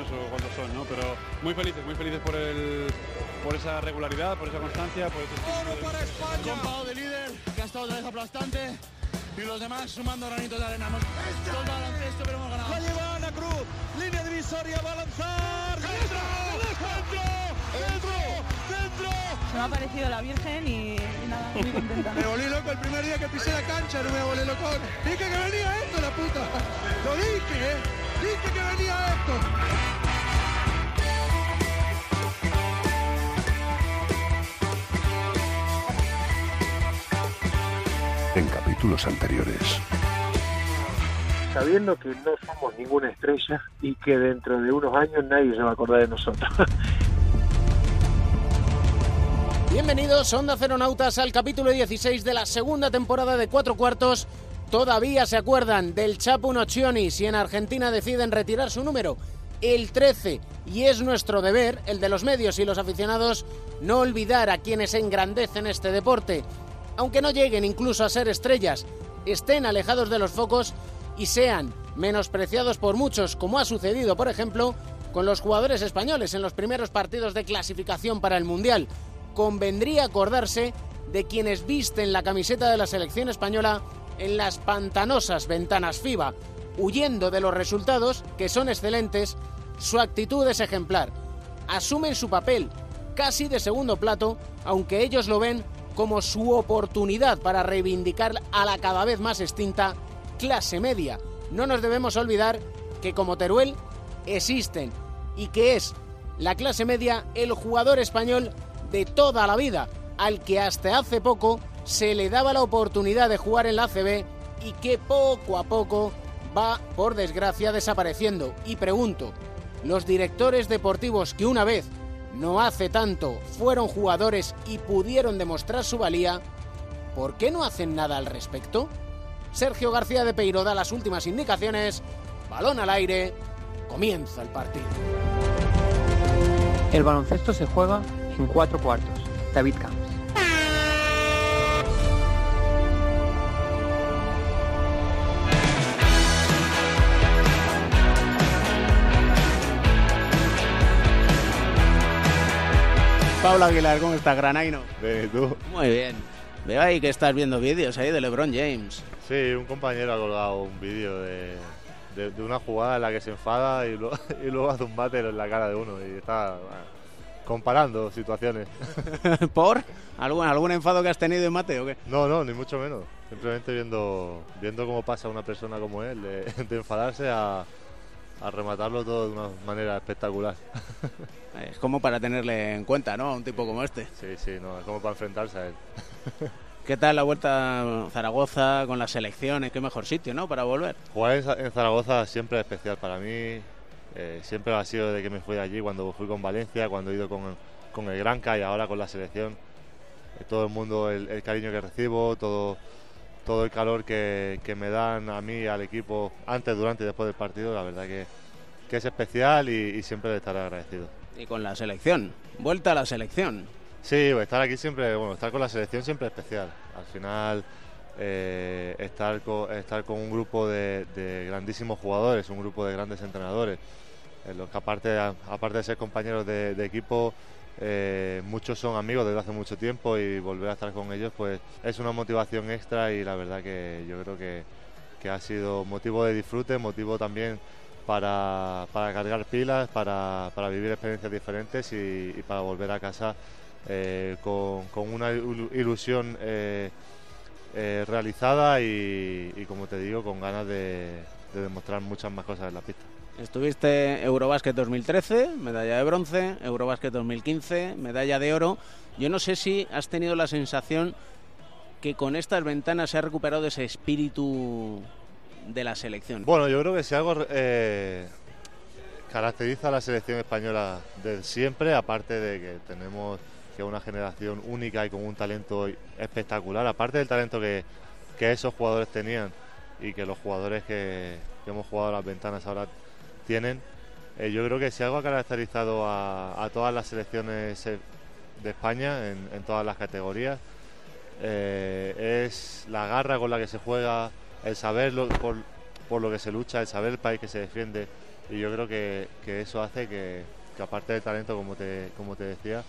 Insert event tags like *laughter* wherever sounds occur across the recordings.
años o cuántos son, ¿no? Pero muy felices, muy felices por el por esa regularidad, por esa constancia, por ese ¡Oro para España! de líder, que ha estado otra vez aplastante y los demás sumando granitos de arena. Hemos todo el baloncesto, pero hemos ganado. La lleva Ana Cruz, línea divisoria, va a lanzar. ¡Dentro! ¡Dentro! ¡Dentro! ¡Dentro! Se me ha parecido la Virgen y, y nada, muy contenta. *laughs* Me volví loco el primer día que pisé la cancha, no me volví loco. Dije que venía esto, la puta. Lo dije, ¿eh? Dije que venía esto. en capítulos anteriores. sabiendo que no somos ninguna estrella y que dentro de unos años nadie se va a acordar de nosotros. Bienvenidos, Onda Ceronautas, al capítulo 16 de la segunda temporada de Cuatro Cuartos. Todavía se acuerdan del Chapu Nocioni si en Argentina deciden retirar su número, el 13. Y es nuestro deber, el de los medios y los aficionados, no olvidar a quienes engrandecen este deporte. Aunque no lleguen incluso a ser estrellas, estén alejados de los focos y sean menospreciados por muchos, como ha sucedido, por ejemplo, con los jugadores españoles en los primeros partidos de clasificación para el Mundial convendría acordarse de quienes visten la camiseta de la selección española en las pantanosas ventanas FIBA, huyendo de los resultados, que son excelentes, su actitud es ejemplar. Asumen su papel, casi de segundo plato, aunque ellos lo ven como su oportunidad para reivindicar a la cada vez más extinta clase media. No nos debemos olvidar que como Teruel existen y que es la clase media el jugador español de toda la vida, al que hasta hace poco se le daba la oportunidad de jugar en la ACB y que poco a poco va, por desgracia, desapareciendo. Y pregunto, ¿los directores deportivos que una vez, no hace tanto, fueron jugadores y pudieron demostrar su valía, ¿por qué no hacen nada al respecto? Sergio García de Peiro da las últimas indicaciones, balón al aire, comienza el partido. El baloncesto se juega en cuatro cuartos. David Camps. Pablo Aguilar, ¿cómo estás, Granaino? Bien, ¿y tú? Muy bien. Veo ahí que estás viendo vídeos ahí de LeBron James. Sí, un compañero ha colgado un vídeo de, de- de una jugada en la que se enfada y, lo- *laughs* y luego hace un váter en la cara de uno y está bueno, comparando situaciones. *laughs* ¿Por? ¿Algún, ¿Algún enfado que has tenido en mate o qué? No, no, ni mucho menos. Simplemente viendo, viendo cómo pasa una persona como él, de, *laughs* de enfadarse a, a rematarlo todo de una manera espectacular. *laughs* Es como para tenerle en cuenta, ¿no? A un tipo como este. Sí, sí, no, es como para enfrentarse a él. *laughs* ¿Qué tal la vuelta a Zaragoza con las selecciones? Qué mejor sitio, ¿no? Para volver. Jugar en, Za- en Zaragoza siempre es especial para mí. eh, siempre ha sido desde que me fui de allí, cuando fui con Valencia, cuando he ido con, con el Granca y ahora con la selección. Eh, todo el mundo, el, el cariño que recibo, todo, todo el calor que, que me dan a mí, al equipo, antes, durante y después del partido, la verdad que, que es especial y, y siempre le estaré agradecido. Y con la selección. Vuelta a la selección. Sí, pues estar aquí siempre, bueno, estar con la selección siempre es especial. Al final, eh, estar, con, estar con un grupo de, de grandísimos jugadores, un grupo de grandes entrenadores, en los que aparte, aparte de ser compañeros de, de equipo, eh, muchos son amigos desde hace mucho tiempo y volver a estar con ellos, pues es una motivación extra y la verdad que yo creo que, que ha sido motivo de disfrute, motivo también para, para cargar pilas, para, para vivir experiencias diferentes y, para volver a casa eh, con, con una ilu- ilusión eh, realizada y, y, como te digo, con ganas de, de demostrar muchas más cosas en la pista. Estuviste Eurobásquet 2013, medalla de bronce, Eurobásquet 2015, medalla de oro. Yo no sé si has tenido la sensación que con estas ventanas se ha recuperado ese espíritu de la selección. Bueno, yo creo que si algo eh, caracteriza a la selección española de siempre, aparte de que tenemos una generación única y con un talento espectacular, aparte del talento que, esos jugadores tenían y que los jugadores que, que hemos jugado las ventanas ahora tienen, eh, yo creo que si algo ha caracterizado a, todas las selecciones eh, de España en, en todas las categorías eh, es la garra con la que se juega, el saber lo- por, por lo que se lucha, el saber el país que se defiende. Y yo creo que, que eso hace que, que aparte del talento, como te, como te decía,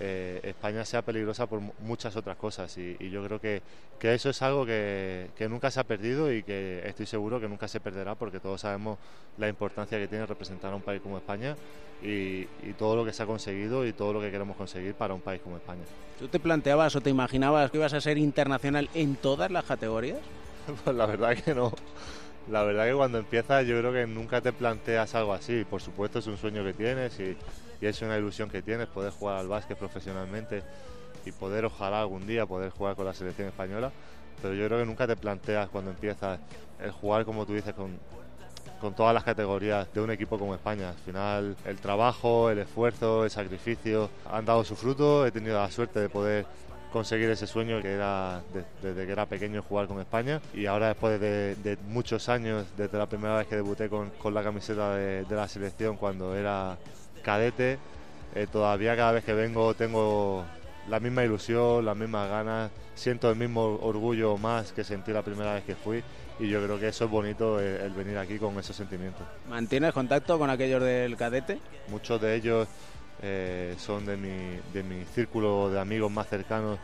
eh, España sea peligrosa por muchas otras cosas y, y yo creo que, que, eso es algo que, que, nunca se ha perdido y que estoy seguro que nunca se perderá porque todos sabemos la importancia que tiene representar a un país como España y, y todo lo que se ha conseguido y todo lo que queremos conseguir para un país como España. ¿Tú te planteabas o te imaginabas que ibas a ser internacional en todas las categorías? *laughs* pues la verdad que no. La verdad que cuando empiezas yo creo que nunca te planteas algo así. Por supuesto es un sueño que tienes y, es una ilusión que tienes poder jugar al básquet profesionalmente y poder ojalá algún día poder jugar con la selección española, pero yo creo que nunca te planteas cuando empiezas el jugar como tú dices con, con todas las categorías de un equipo como España. Al final el trabajo, el esfuerzo, el sacrificio han dado su fruto, he tenido la suerte de poder conseguir ese sueño que era de, desde que era pequeño jugar con España y ahora después de, de, muchos años, desde la primera vez que debuté con, con la camiseta de, de la selección cuando era cadete, eh, todavía cada vez que vengo tengo la misma ilusión, las mismas ganas, siento el mismo orgullo más que sentí la primera vez que fui y yo creo que eso es bonito el, el venir aquí con esos sentimientos. ¿Mantienes contacto con aquellos del cadete? Muchos de ellos eh, son de mi, de mi círculo de amigos más cercanos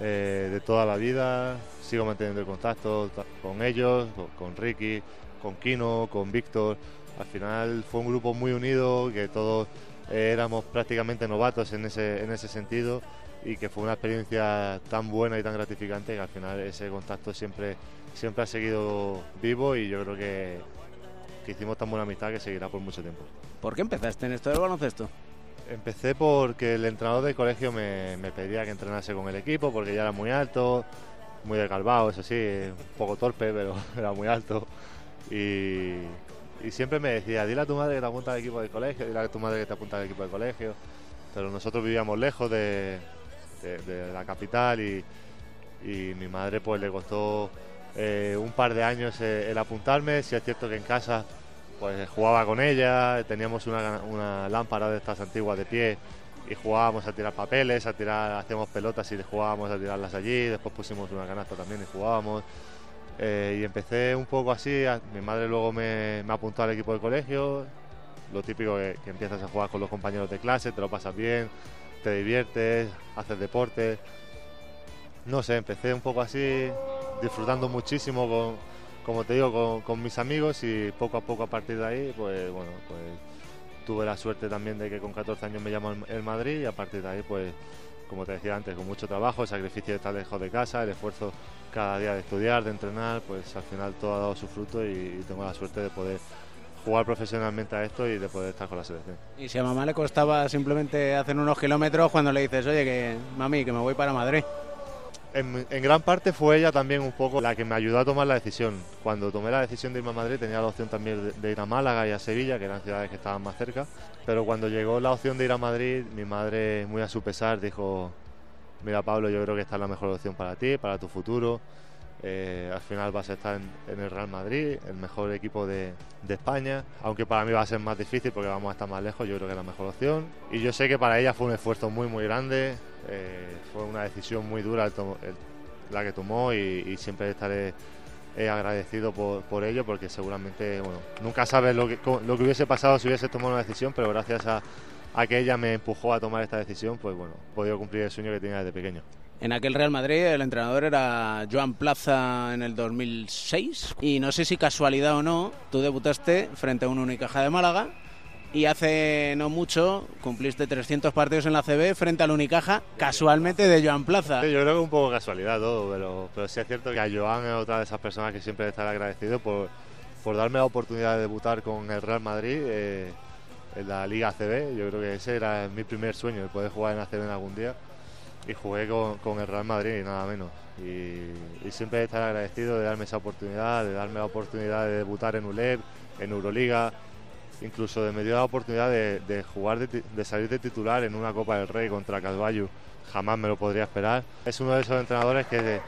eh, de toda la vida, sigo manteniendo el contacto con ellos, con, Ricky, con Kino, con Víctor, al final fue un grupo muy unido, que todos eh, éramos prácticamente novatos en ese, en ese sentido y que fue una experiencia tan buena y tan gratificante que al final ese contacto siempre, siempre ha seguido vivo y yo creo que, que hicimos tan buena amistad que seguirá por mucho tiempo. ¿Por qué empezaste en esto del baloncesto? Empecé porque el entrenador del colegio me, pedía que entrenase con el equipo porque ya era muy alto, muy descalvado, eso sí, un poco torpe, pero *laughs* era muy alto. Y, siempre me decía, dile a tu madre que te apunta al equipo del colegio, dile a tu madre que te apunta al equipo del colegio. Pero nosotros vivíamos lejos de la capital y, y, mi madre pues le costó eh, un par de años eh, el apuntarme. Si es cierto que en casa pues jugaba con ella, teníamos una, lámpara de estas antiguas de pie y jugábamos a tirar papeles, a tirar, hacíamos pelotas y jugábamos a tirarlas allí, después pusimos una canasta también y jugábamos. Eh, y empecé un poco así, a, mi madre luego me, me, apuntó al equipo de colegio, lo típico que, que, empiezas a jugar con los compañeros de clase, te lo pasas bien, te diviertes, haces deporte. No sé, empecé un poco así, disfrutando muchísimo con, como te digo, con, mis amigos y poco a poco a partir de ahí, pues bueno, pues tuve la suerte también de que con 14 años me llamó el Madrid y a partir de ahí, pues como te decía antes, con mucho trabajo, el sacrificio de estar lejos de casa, el esfuerzo cada día de estudiar, de entrenar, pues al final todo ha dado su fruto y, y, tengo la suerte de poder jugar profesionalmente a esto y de poder estar con la selección. ¿Y si a mamá le costaba simplemente hacer unos kilómetros cuando le dices, oye, que mami, que me voy para Madrid? En, en, gran parte fue ella también un poco la que me ayudó a tomar la decisión. Cuando tomé la decisión de irme a Madrid tenía la opción también de, de ir a Málaga y a Sevilla, que eran ciudades que estaban más cerca. Pero cuando llegó la opción de ir a Madrid, mi madre, muy a su pesar, dijo, mira Pablo, yo creo que esta es la mejor opción para ti, para tu futuro. Eh, al final vas a estar en, el Real Madrid, el mejor equipo de, España, aunque para mí va a ser más difícil porque vamos a estar más lejos, yo creo que es la mejor opción. Y yo sé que para ella fue un esfuerzo muy, muy grande, eh, fue una decisión muy dura la que tomó y, siempre estaré eh, agradecido por, por, ello porque seguramente, bueno, nunca sabes lo que, lo que hubiese pasado si hubiese tomado una decisión, pero gracias a, a que ella me empujó a tomar esta decisión, pues bueno, he podido cumplir el sueño que tenía desde pequeño. En aquel Real Madrid el entrenador era Joan Plaza en el 2006 y no sé si casualidad o no, tú debutaste frente a un Unicaja de Málaga y hace no mucho cumpliste 300 partidos en la CB frente al Unicaja, casualmente de Joan Plaza. Yo creo que un poco casualidad todo, pero, pero sí es cierto que a Joan es otra de esas personas que siempre estaré agradecido por, por darme la oportunidad de debutar con el Real Madrid eh, en la Liga CB. Yo creo que ese era mi primer sueño, el poder jugar en la CB en algún día. Y jugué con, el Real Madrid y nada menos. Y, y, siempre estaré agradecido de darme esa oportunidad, de darme la oportunidad de debutar en ULEB, en Euroliga, incluso de me dio la oportunidad de, jugar, de, de, salir de titular en una Copa del Rey contra Calvallo. Jamás me lo podría esperar. Es uno de esos entrenadores que,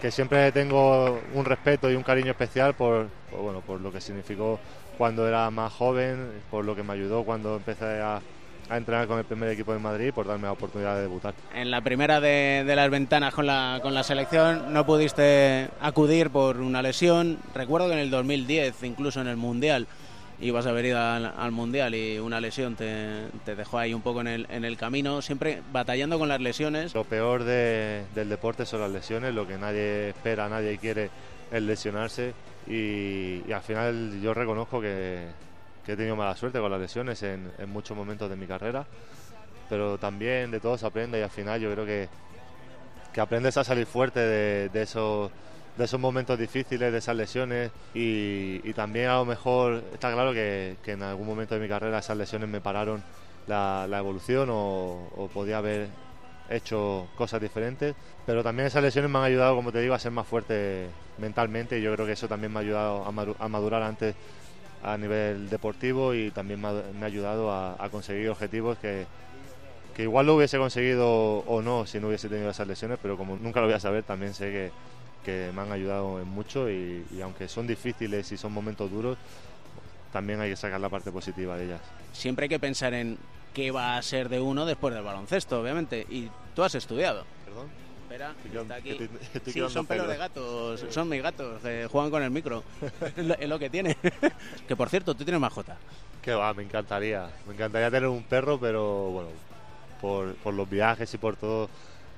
que siempre tengo un respeto y un cariño especial por, bueno, por lo que significó cuando era más joven, por lo que me ayudó cuando empecé a, a entrenar con el primer equipo de Madrid por darme la oportunidad de debutar. En la primera de, de, las ventanas con la, con la selección no pudiste acudir por una lesión. Recuerdo que en el 2010, incluso en el Mundial, ibas a haber ido al, al Mundial y una lesión te, te, dejó ahí un poco en el, en el camino, siempre batallando con las lesiones. Lo peor de, del deporte son las lesiones, lo que nadie espera, nadie quiere es lesionarse y, y al final yo reconozco que, que, he tenido mala suerte con las lesiones en, muchos momentos de mi carrera, pero también de todo se aprende y al final yo creo que, que aprendes a salir fuerte de, esos de esos momentos difíciles, de esas lesiones y, también a lo mejor está claro que, en algún momento de mi carrera esas lesiones me pararon la, evolución o, podía haber hecho cosas diferentes, pero también esas lesiones me han ayudado, como te digo, a ser más fuerte mentalmente y yo creo que eso también me ha ayudado a madurar antes a nivel deportivo y también me ha ayudado a, a conseguir objetivos que, que igual lo hubiese conseguido o no si no hubiese tenido esas lesiones, pero como nunca lo voy a saber, también sé que, que me han ayudado en mucho y, y, aunque son difíciles y son momentos duros, también hay que sacar la parte positiva de ellas. Siempre hay que pensar en qué va a ser de uno después del baloncesto, obviamente. Y tú has estudiado. Perdón. Espera, está aquí. Sí, son pelos de gatos, son mis gatos, que juegan con el micro. *laughs* es lo que tiene. *laughs* que por cierto, tú tienes mascota. Que va, me encantaría. Me encantaría tener un perro, pero bueno, por, por los viajes y por todo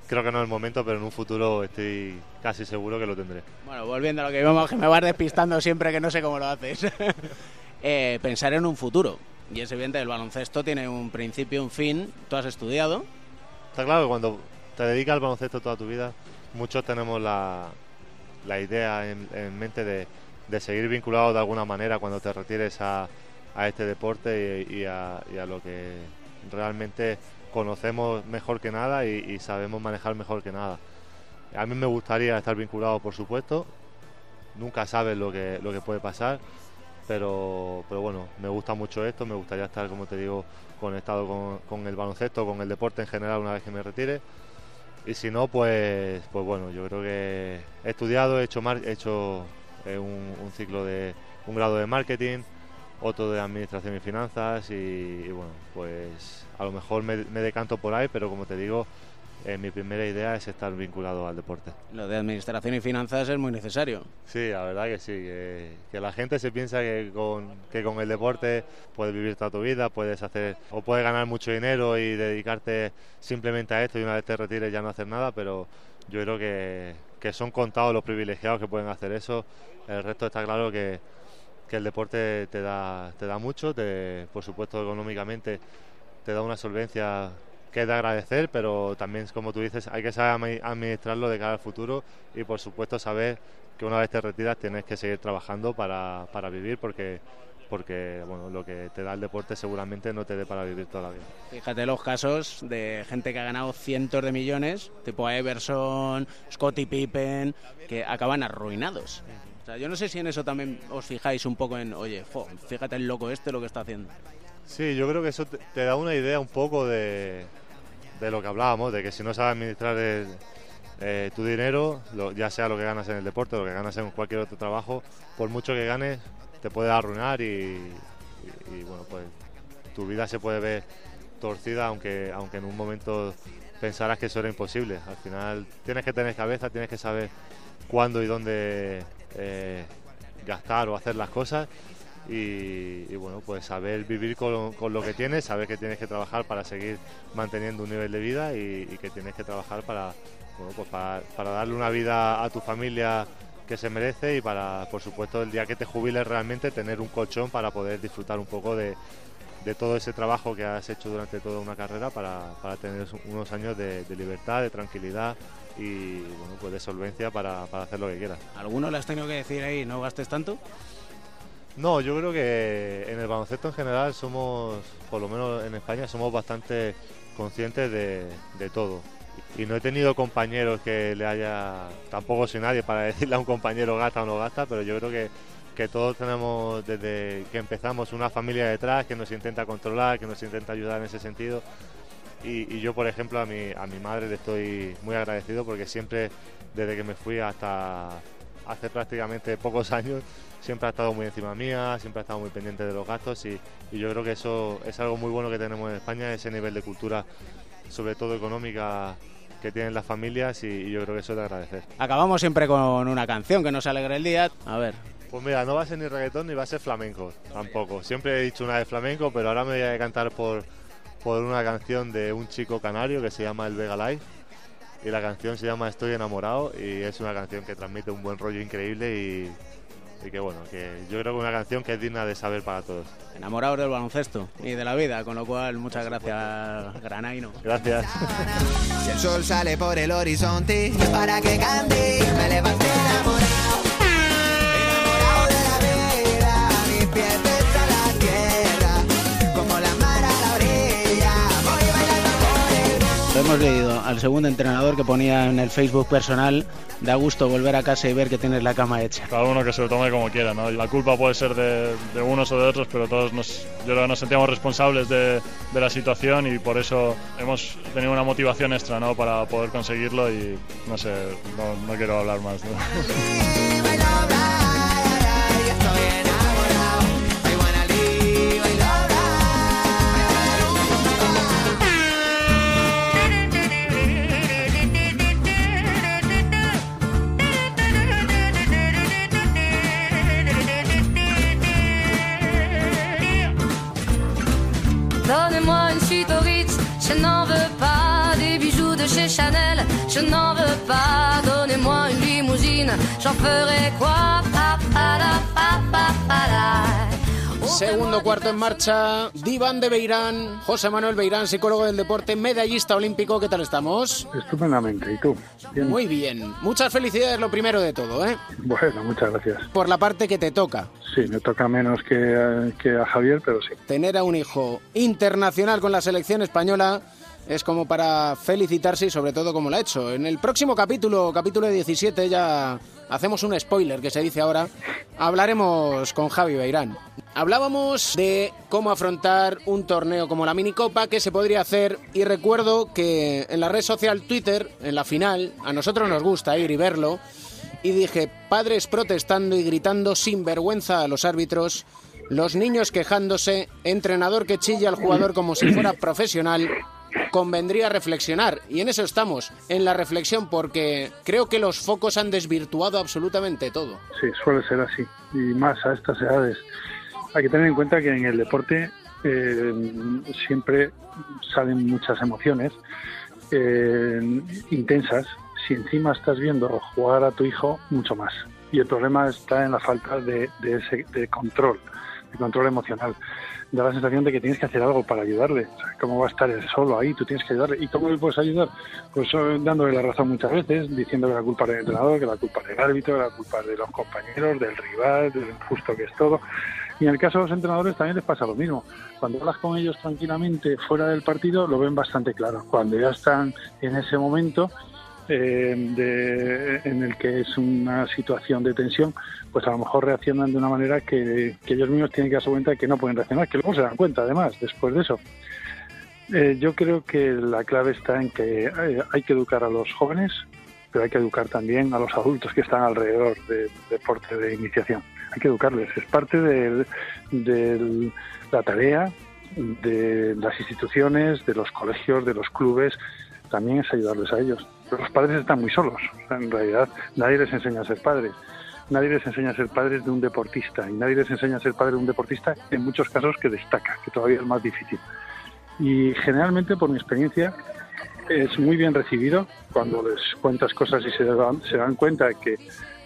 creo que no es el momento, pero en un futuro estoy casi seguro que lo tendré. Bueno, volviendo a lo que vemos, que me vas despistando siempre que no sé cómo lo haces. *laughs* eh, pensar en un futuro. Y es evidente, el baloncesto tiene un principio, un fin. Tú has estudiado. Está claro que cuando te dedicas al baloncesto toda tu vida, muchos tenemos la, la idea en, en mente de, de, seguir vinculado de alguna manera cuando te retires a, a este deporte y, a, a lo que realmente conocemos mejor que nada y, y, sabemos manejar mejor que nada. A mí me gustaría estar vinculado, por supuesto. Nunca sabes lo que, lo que puede pasar, pero, pero bueno, me gusta mucho esto. Me gustaría estar, como te digo, conectado con, con, el baloncesto, con el deporte en general una vez que me retire. Y si no, pues, pues bueno, yo creo que he estudiado, he hecho, he hecho eh, un, ciclo de un grado de marketing, otro de administración y finanzas y, bueno, pues a lo mejor me, me, decanto por ahí, pero como te digo, eh, mi primera idea es estar vinculado al deporte. Lo de administración y finanzas es muy necesario. Sí, la verdad que sí, que, que la gente se piensa que con, que con el deporte puedes vivir toda tu vida, puedes hacer o puedes ganar mucho dinero y dedicarte simplemente a esto y una vez te retires ya no hacer nada, pero yo creo que, que son contados los privilegiados que pueden hacer eso. El resto está claro que, que el deporte te da, te da mucho, te, por supuesto económicamente te da una solvencia que es de agradecer, pero también, como tú dices, hay que saber administrarlo de cara al futuro y, por supuesto, saber que una vez te retiras tienes que seguir trabajando para, para vivir porque porque bueno, lo que te da el deporte seguramente no te dé para vivir toda la vida. Fíjate los casos de gente que ha ganado cientos de millones, tipo Everson, Scottie Pippen, que acaban arruinados. O sea, yo no sé si en eso también os fijáis un poco en, oye, fíjate el loco este lo que está haciendo. Sí, yo creo que eso te, da una idea un poco de, de, lo que hablábamos, de que si no sabes administrar eh, tu dinero, ya sea lo que ganas en el deporte, lo que ganas en cualquier otro trabajo, por mucho que ganes, te puede arruinar y, bueno, pues tu vida se puede ver torcida, aunque, aunque en un momento pensaras que eso era imposible. Al final tienes que tener cabeza, tienes que saber cuándo y dónde eh, gastar o hacer las cosas y, bueno, pues saber vivir con, con, lo que tienes, saber que tienes que trabajar para seguir manteniendo un nivel de vida y, que tienes que trabajar para, bueno, pues para, darle una vida a tu familia que se merece y para, por supuesto, el día que te jubiles realmente tener un colchón para poder disfrutar un poco de, de todo ese trabajo que has hecho durante toda una carrera para, para tener unos años de, de, libertad, de tranquilidad y bueno, pues de solvencia para, para hacer lo que quieras. ¿Alguno le has tenido que decir ahí no gastes tanto? No, yo creo que en el baloncesto en general somos, por lo menos en España, somos bastante conscientes de, todo. Y no he tenido compañeros que le haya, tampoco soy nadie para *laughs* decirle a un compañero gasta o no gasta, pero yo creo que, que todos tenemos desde que empezamos una familia detrás que nos intenta controlar, que nos intenta ayudar en ese sentido. Y, y, yo, por ejemplo, a mi, a mi madre le estoy muy agradecido porque siempre, desde que me fui hasta, hace prácticamente pocos años siempre ha estado muy encima mía, siempre ha estado muy pendiente de los gastos y, y yo creo que eso es algo muy bueno que tenemos en España, ese nivel de cultura, sobre todo económica, que tienen las familias y, y yo creo que eso es de agradecer. Acabamos siempre con una canción que nos alegre el día. A ver. Pues mira, no va a ser ni reggaetón ni va a ser flamenco, tampoco. Siempre he dicho una de flamenco, pero ahora me voy a cantar por, por una canción de un chico canario que se llama El Vega Live. Y la canción se llama Estoy enamorado y es una canción que transmite un buen rollo increíble y, y que bueno, que yo creo que es una canción que es digna de saber para todos. Enamorados del baloncesto y de la vida, con lo cual muchas gracias, Granaino. Gracias. Si el sol sale por el horizonte, para que cante, me levanté. Enamorado Hemos leído al segundo entrenador que ponía en el Facebook personal, da gusto volver a casa y ver que tienes la cama hecha. Cada uno que se lo tome como quiera, ¿no? Y La culpa puede ser de, de unos o de otros, pero todos nos, yo creo que nos sentíamos responsables de, de la situación y por eso hemos tenido una motivación extra, ¿no? Para poder conseguirlo y no sé, no, no quiero hablar más. ¿no? *laughs* je n'en veux pas des bijoux de chez Chanel, je n'en veux pas. Donnez-moi une limousine, j'en ferai quoi? Segundo cuarto en marcha, Diván de Beirán, José Manuel Beirán, psicólogo del deporte, medallista olímpico. ¿Qué tal estamos? Estupendamente, ¿y tú? Bien. Muy bien. Muchas felicidades, lo primero de todo, ¿eh? Bueno, muchas gracias. Por la parte que te toca. Sí, me toca menos que, a- que a Javier, pero sí. Tener a un hijo internacional con la selección española es como para felicitarse y sobre todo como lo ha hecho. En el próximo capítulo, capítulo 17, ya hacemos un spoiler que se dice ahora, hablaremos con Javi Beirán. Hablábamos de cómo afrontar un torneo como la minicopa, que se podría hacer, y recuerdo que en la red social Twitter, en la final, a nosotros nos gusta ir y verlo, y dije, padres protestando y gritando sin vergüenza a los árbitros, los niños quejándose, entrenador que chilla al jugador como si fuera profesional, convendría reflexionar. Y en eso estamos, en la reflexión, porque creo que los focos han desvirtuado absolutamente todo. Sí, suele ser así. Y más a estas edades. Hay que tener en cuenta que en el deporte eh, siempre salen muchas emociones eh, intensas. Si encima estás viendo jugar a tu hijo, mucho más. Y el problema está en la falta de, ese de control, de control emocional. Da la sensación de que tienes que hacer algo para ayudarle. ¿Cómo va a estar él solo ahí? Tú tienes que ayudarle. ¿Y cómo le puedes ayudar? Pues eh, dándole la razón muchas veces, diciendo que la culpa del entrenador, que la culpa del árbitro, que la culpa de los compañeros, del rival, de lo injusto que es todo. Y en el caso de los entrenadores también les pasa lo mismo. Cuando hablas con ellos tranquilamente fuera del partido, lo ven bastante claro. Cuando ya están en ese momento eh, de- en el que es una situación de tensión, pues a lo mejor reaccionan de una manera que, ellos mismos tienen que darse cuenta de que no pueden reaccionar, que luego se dan cuenta además después de eso. Eh, yo creo que la clave está en que eh, hay que educar a los jóvenes, pero hay que educar también a los adultos que están alrededor del deporte de iniciación. Hay que educarles, es parte de la tarea de las instituciones, de los colegios, de los clubes, también es ayudarles a ellos. Los padres están muy solos, en realidad nadie les enseña a ser padres. Nadie les enseña a ser padres de un deportista y nadie les enseña a ser padre de un deportista en muchos casos que destaca, que todavía es más difícil. Y generalmente, por mi experiencia, es muy bien recibido cuando les cuentas cosas y se dan, se dan cuenta de que,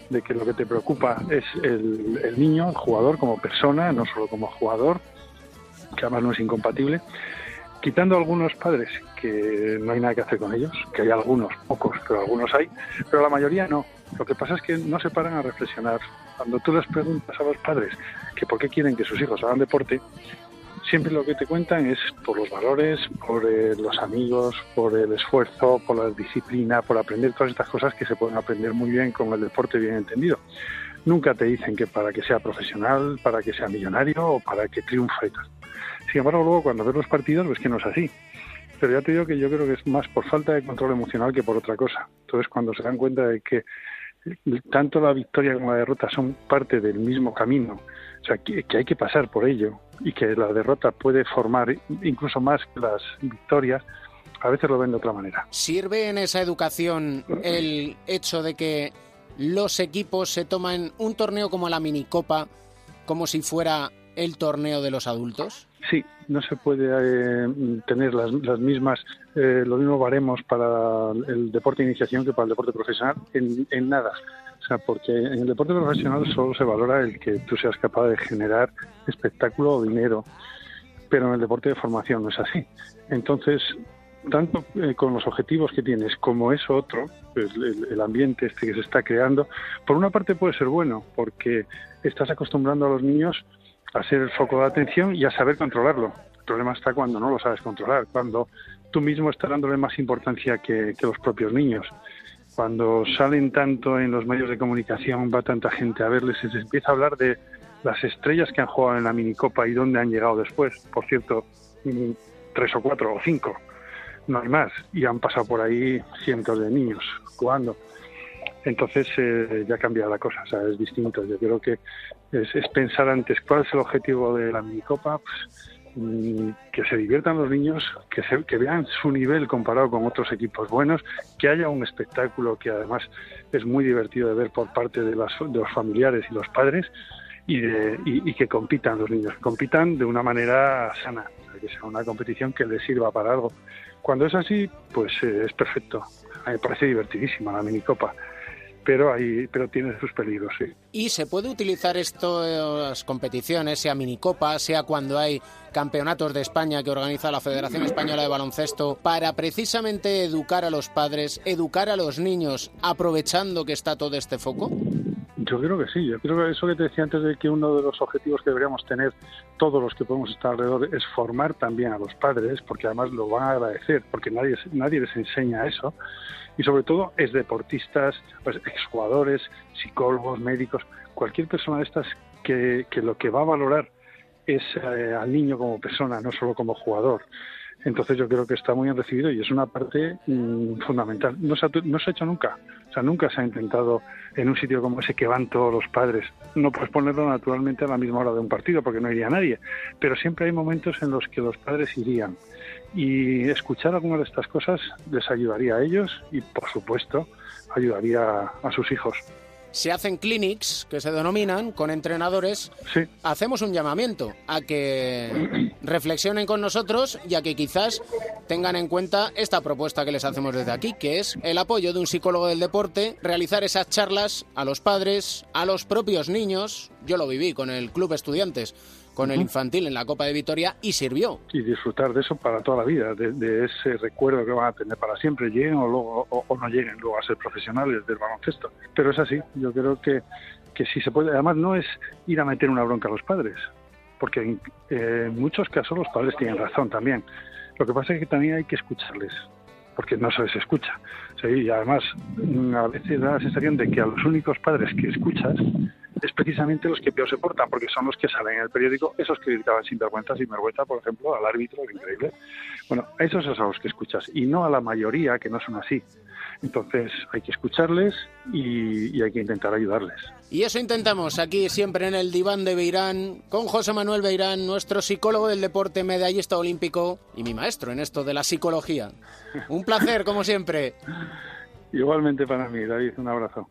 de que lo que te preocupa es el, el niño, el jugador como persona, no solo como jugador, que además no es incompatible. Quitando algunos padres que no hay nada que hacer con ellos, que hay algunos, pocos, pero algunos hay, pero la mayoría no. Lo que pasa es que no se paran a reflexionar. Cuando tú les preguntas a los padres que por qué quieren que sus hijos hagan deporte, siempre lo que te cuentan es por los valores, por eh, los amigos, por el esfuerzo, por la disciplina, por aprender todas estas cosas que se pueden aprender muy bien con el deporte bien entendido. Nunca te dicen que para que sea profesional, para que sea millonario o para que triunfe y tal. Sin embargo, luego cuando ves los partidos ves que no es así. Pero ya te digo que yo creo que es más por falta de control emocional que por otra cosa. Entonces, cuando se dan cuenta de que tanto la victoria como la derrota son parte del mismo camino, o sea, que, hay que pasar por ello y que la derrota puede formar incluso más que las victorias, a veces lo ven de otra manera. ¿Sirve en esa educación el hecho de que los equipos se toman un torneo como la minicopa como si fuera el torneo de los adultos? Sí, no se puede eh, tener las, las mismas, eh, los mismos baremos para el deporte de iniciación que para el deporte profesional en, en nada. O sea, porque en el deporte profesional solo se valora el que tú seas capaz de generar espectáculo o dinero, pero en el deporte de formación no es así. Entonces, tanto eh, con los objetivos que tienes como eso otro, pues, el, el ambiente este que se está creando, por una parte puede ser bueno, porque estás acostumbrando a los niños a ser el foco de atención y a saber controlarlo. El problema está cuando no lo sabes controlar, cuando tú mismo estás dándole más importancia que, los propios niños. Cuando salen tanto en los medios de comunicación, va tanta gente a verles, se empieza a hablar de las estrellas que han jugado en la minicopa y dónde han llegado después. Por cierto, mm, tres o cuatro o cinco, no hay más. Y han pasado por ahí cientos de niños jugando. Entonces eh, ya cambia la cosa, o sea, es distinto. Yo creo que es, es pensar antes cuál es el objetivo de la minicopa, pues, mm, que se diviertan los niños, que, se- que vean su nivel comparado con otros equipos buenos, que haya un espectáculo que además es muy divertido de ver por parte de, las- de los familiares y los padres y, de- y- que compitan los niños, compitan de una manera sana, que sea una competición que les sirva para algo. Cuando es así, pues eh, es perfecto. A me parece divertidísima la minicopa, pero, hay, pero tiene sus peligros, sí. ¿Y se puede utilizar estas competiciones, sea minicopa, sea cuando hay campeonatos de España que organiza la Federación Española de Baloncesto, para precisamente educar a los padres, educar a los niños, aprovechando que está todo este foco? Yo creo que sí, yo creo que eso que te decía antes de que uno de los objetivos que deberíamos tener todos los que podemos estar alrededor es formar también a los padres, porque además lo van a agradecer, porque nadie, nadie les enseña eso, y sobre todo es deportistas, pues exjugadores, psicólogos, médicos, cualquier persona de estas que, que lo que va a valorar es eh, al niño como persona, no solo como jugador. Entonces yo creo que está muy bien recibido y es una parte mm, fundamental. No se, ha, no se ha hecho nunca. O sea, nunca se ha intentado en un sitio como ese que van todos los padres. No puedes ponerlo naturalmente a la misma hora de un partido porque no iría nadie. Pero siempre hay momentos en los que los padres irían. Y escuchar algunas de estas cosas les ayudaría a ellos y, por supuesto, ayudaría a, a sus hijos. Se hacen clinics, que se denominan, con entrenadores. Sí. Hacemos un llamamiento a que reflexionen con nosotros y a que quizás tengan en cuenta esta propuesta que les hacemos desde aquí, que es el apoyo de un psicólogo del deporte, realizar esas charlas a los padres, a los propios niños. Yo lo viví con el Club Estudiantes, con el infantil en la Copa de Vitoria y sirvió. y disfrutar de eso para toda la vida, de, de ese recuerdo que van a tener para siempre, lleguen o, luego, o, o no lleguen luego a ser profesionales del baloncesto. Pero es así, yo creo que, que sí se puede, además no es ir a meter una bronca a los padres, porque en, eh, en muchos casos los padres tienen razón también. Lo que pasa es que también hay que escucharles, porque no se les escucha. Y además, a veces da la sensación de que a los únicos padres que escuchas es precisamente los que peor se portan, porque son los que salen en el periódico, esos que gritaban sin vergüenza, sin vergüenza, por ejemplo, al árbitro, es increíble. Bueno, a esos es a los que escuchas, y no a la mayoría que no son así. Entonces hay que escucharles y, y hay que intentar ayudarles. Y eso intentamos aquí siempre en el diván de Beirán, con José Manuel Beirán, nuestro psicólogo del deporte, medallista olímpico y mi maestro en esto de la psicología. Un placer, como siempre. *laughs* Igualmente para mí, David, un abrazo.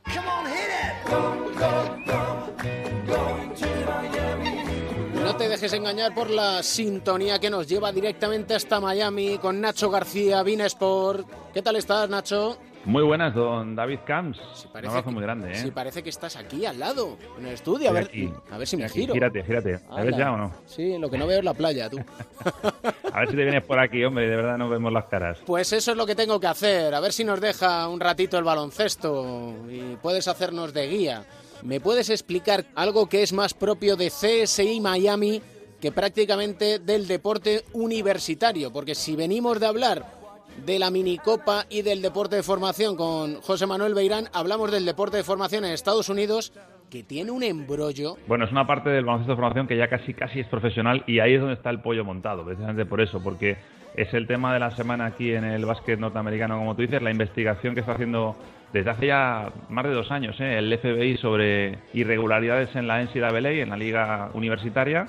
No te dejes engañar por la sintonía que nos lleva directamente hasta Miami con Nacho García, Vinesport. ¿Qué tal estás, Nacho? Muy buenas, don David Camps. Un abrazo que- muy grande, ¿eh? Sí, parece que estás aquí al lado, en el estudio. A ver, a ver si me aquí. giro. Gírate, gírate. ¿Me ves Hala. ya o no? Sí, lo que no veo es la playa, tú. *laughs* A ver si te vienes por aquí, hombre, de verdad no vemos las caras. Pues eso es lo que tengo que hacer. A ver si nos deja un ratito el baloncesto y puedes hacernos de guía. ¿Me puedes explicar algo que es más propio de CSI Miami que prácticamente del deporte universitario? Porque si venimos de hablar de la minicopa y del deporte de formación con José Manuel Beirán, hablamos del deporte de formación en Estados Unidos que tiene un embrollo. Bueno, es una parte del baloncesto de formación que ya casi casi es profesional y ahí es donde está el pollo montado, precisamente por eso, porque es el tema de la semana aquí en el básquet norteamericano, como tú dices, la investigación que está haciendo desde hace ya más de dos años, ¿eh? el FBI sobre irregularidades en la NCAA, en la liga universitaria.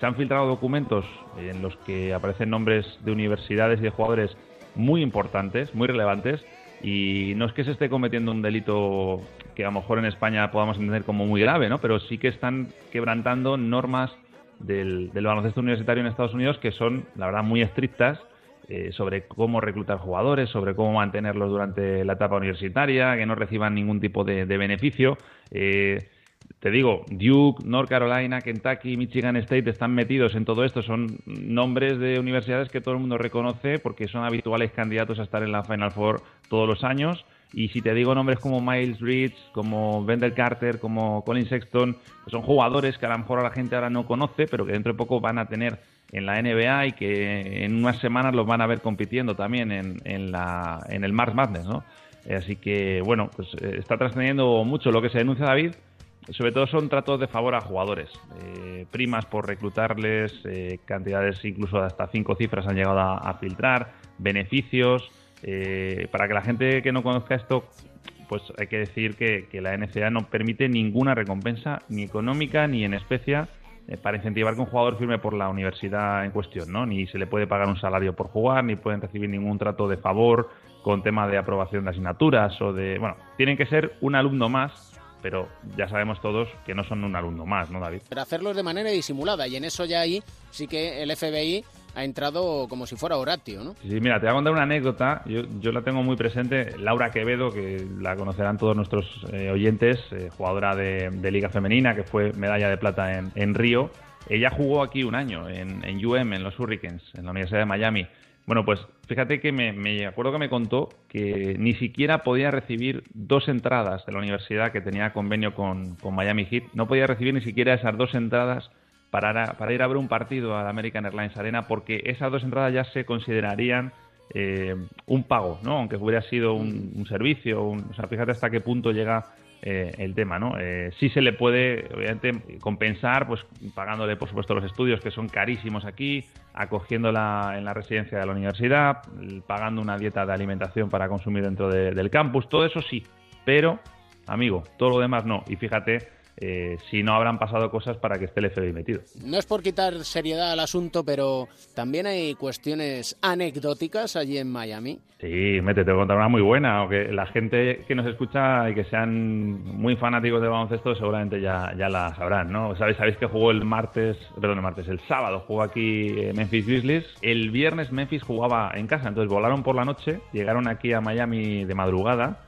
Se han filtrado documentos en los que aparecen nombres de universidades y de jugadores muy importantes, muy relevantes, y no es que se esté cometiendo un delito que a lo mejor en España podamos entender como muy grave, ¿no? Pero sí que están quebrantando normas del, del baloncesto universitario en Estados Unidos que son, la verdad, muy estrictas eh, sobre cómo reclutar jugadores, sobre cómo mantenerlos durante la etapa universitaria, que no reciban ningún tipo de, beneficio. Eh, te digo, Duke, North Carolina, Kentucky, Michigan State están metidos en todo esto. Son nombres de universidades que todo el mundo reconoce porque son habituales candidatos a estar en la Final Four todos los años. Y si te digo nombres como Miles Reed, como Wendell Carter, como Colin Sexton, son jugadores que a lo mejor a la gente ahora no conoce, pero que dentro de poco van a tener en la NBA y que en unas semanas los van a ver compitiendo también en, en, el Mars Madness, ¿no? Así que, bueno, pues eh, está trascendiendo mucho lo que se denuncia David. Sobre todo son tratos de favor a jugadores. Eh, primas por reclutarles, eh, cantidades incluso de hasta cinco cifras han llegado a, filtrar, beneficios. para que la gente que no conozca esto, pues hay que decir que, que la NCA no permite ninguna recompensa, ni económica ni en especia, eh, para incentivar que un jugador firme por la universidad en cuestión, ¿no? Ni se le puede pagar un salario por jugar, ni pueden recibir ningún trato de favor con tema de aprobación de asignaturas o de... Bueno, tienen que ser un alumno más, pero ya sabemos todos que no son un alumno más, ¿no, David? Pero hacerlo de manera disimulada, y en eso ya ahí sí que el FBI ha entrado como si fuera Horatio, ¿no? Sí, mira, te voy a contar una anécdota. Yo, yo la tengo muy presente. Laura Quevedo, que la conocerán todos nuestros eh, oyentes, eh, jugadora de, Liga Femenina, que fue medalla de plata en, en Río. Ella jugó aquí un año en, en, UM, en los Hurricanes, en la Universidad de Miami. Bueno, pues fíjate que me, acuerdo que me contó que ni siquiera podía recibir dos entradas de la universidad que tenía convenio con, con Miami Heat. No podía recibir ni siquiera esas dos entradas para, ir a ver un partido a la American Airlines Arena porque esas dos entradas ya se considerarían eh, un pago, ¿no? Aunque hubiera sido un, servicio, o sea, fíjate hasta qué punto llega eh, el tema, ¿no? Eh, sí se le puede, obviamente, compensar, pues pagándole, por supuesto, los estudios que son carísimos aquí, acogiéndola en la residencia de la universidad, pagando una dieta de alimentación para consumir dentro del campus, todo eso sí, pero, amigo, todo lo demás no. Y fíjate eh, si no habrán pasado cosas para que esté el FBI metido. No es por quitar seriedad al asunto, pero también hay cuestiones anecdóticas allí en Miami. Sí, mete, te voy a contar una muy buena, aunque la gente que nos escucha y que sean muy fanáticos de baloncesto seguramente ya, ya la sabrán, ¿no? Sabéis, sabéis que jugó el martes, perdón, el martes, el sábado jugó aquí eh, Memphis Grizzlies, el viernes Memphis jugaba en casa, entonces volaron por la noche, llegaron aquí a Miami de madrugada,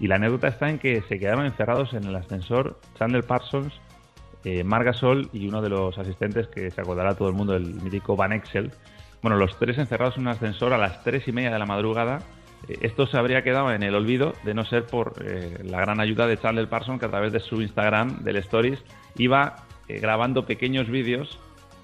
y la anécdota está en que se quedaron encerrados en el ascensor Chandler Parsons, eh, Margasol y uno de los asistentes que se acordará todo el mundo, el mítico Van Excel. Bueno, los tres encerrados en un ascensor a las tres y media de la madrugada. Eh, esto se habría quedado en el olvido de no ser por eh, la gran ayuda de Chandler Parsons que a través de su Instagram, del Stories, iba eh, grabando pequeños vídeos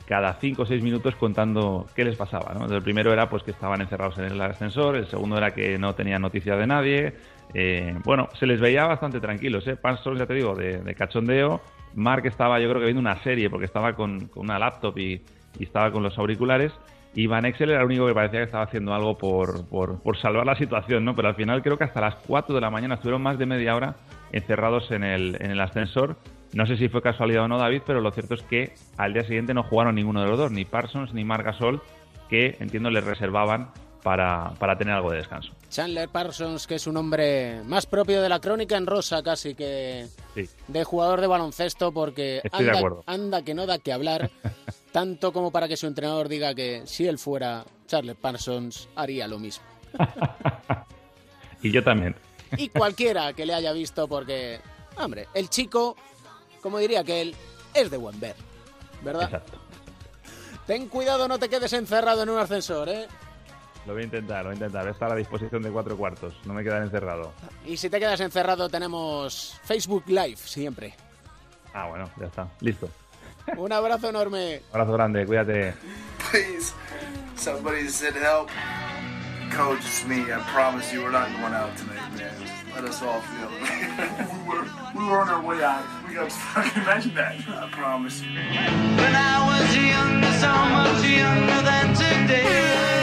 cada cinco o seis minutos contando qué les pasaba. El primero era pues que estaban encerrados en el ascensor, el segundo era que no tenían noticia de nadie, eh, bueno, se les veía bastante tranquilos, ¿eh? Parsons, ya te digo, de, cachondeo. Mark estaba, yo creo que viendo una serie porque estaba con, una laptop y, estaba con los auriculares. Y Van Excel era el único que parecía que estaba haciendo algo por, por, salvar la situación, ¿no? Pero al final creo que hasta las 4 de la mañana estuvieron más de media hora encerrados en el, en el ascensor. No sé si fue casualidad o no, David, pero lo cierto es que al día siguiente no jugaron ninguno de los dos, ni Parsons ni Mark Gasol, que entiendo les reservaban para, para, tener algo de descanso. Chandler Parsons, que es un hombre más propio de la crónica en rosa casi que de jugador de baloncesto, porque anda, que no da que hablar, *laughs* tanto como para que su entrenador diga que si él fuera Chandler Parsons haría lo mismo. *laughs* y yo también. y cualquiera que le haya visto, porque, hombre, el chico, como diría que él, es de buen ver, ¿verdad? Exacto. Ten cuidado, no te quedes encerrado en un ascensor, ¿eh? Lo voy a intentar, lo voy a intentar. Está a la disposición de cuatro cuartos. No me quedaré encerrado. Y si te quedas encerrado, tenemos Facebook Live siempre. Ah, bueno, ya está. Listo. Un abrazo enorme. Un abrazo grande, cuídate. Please, somebody said help. Coach, it's me. I promise you we're not going out tonight, man. Let us all feel it. we, *laughs* were, we were on our way out. We got fucking *laughs* imagine that. I promise you. When I was younger, so much younger than today.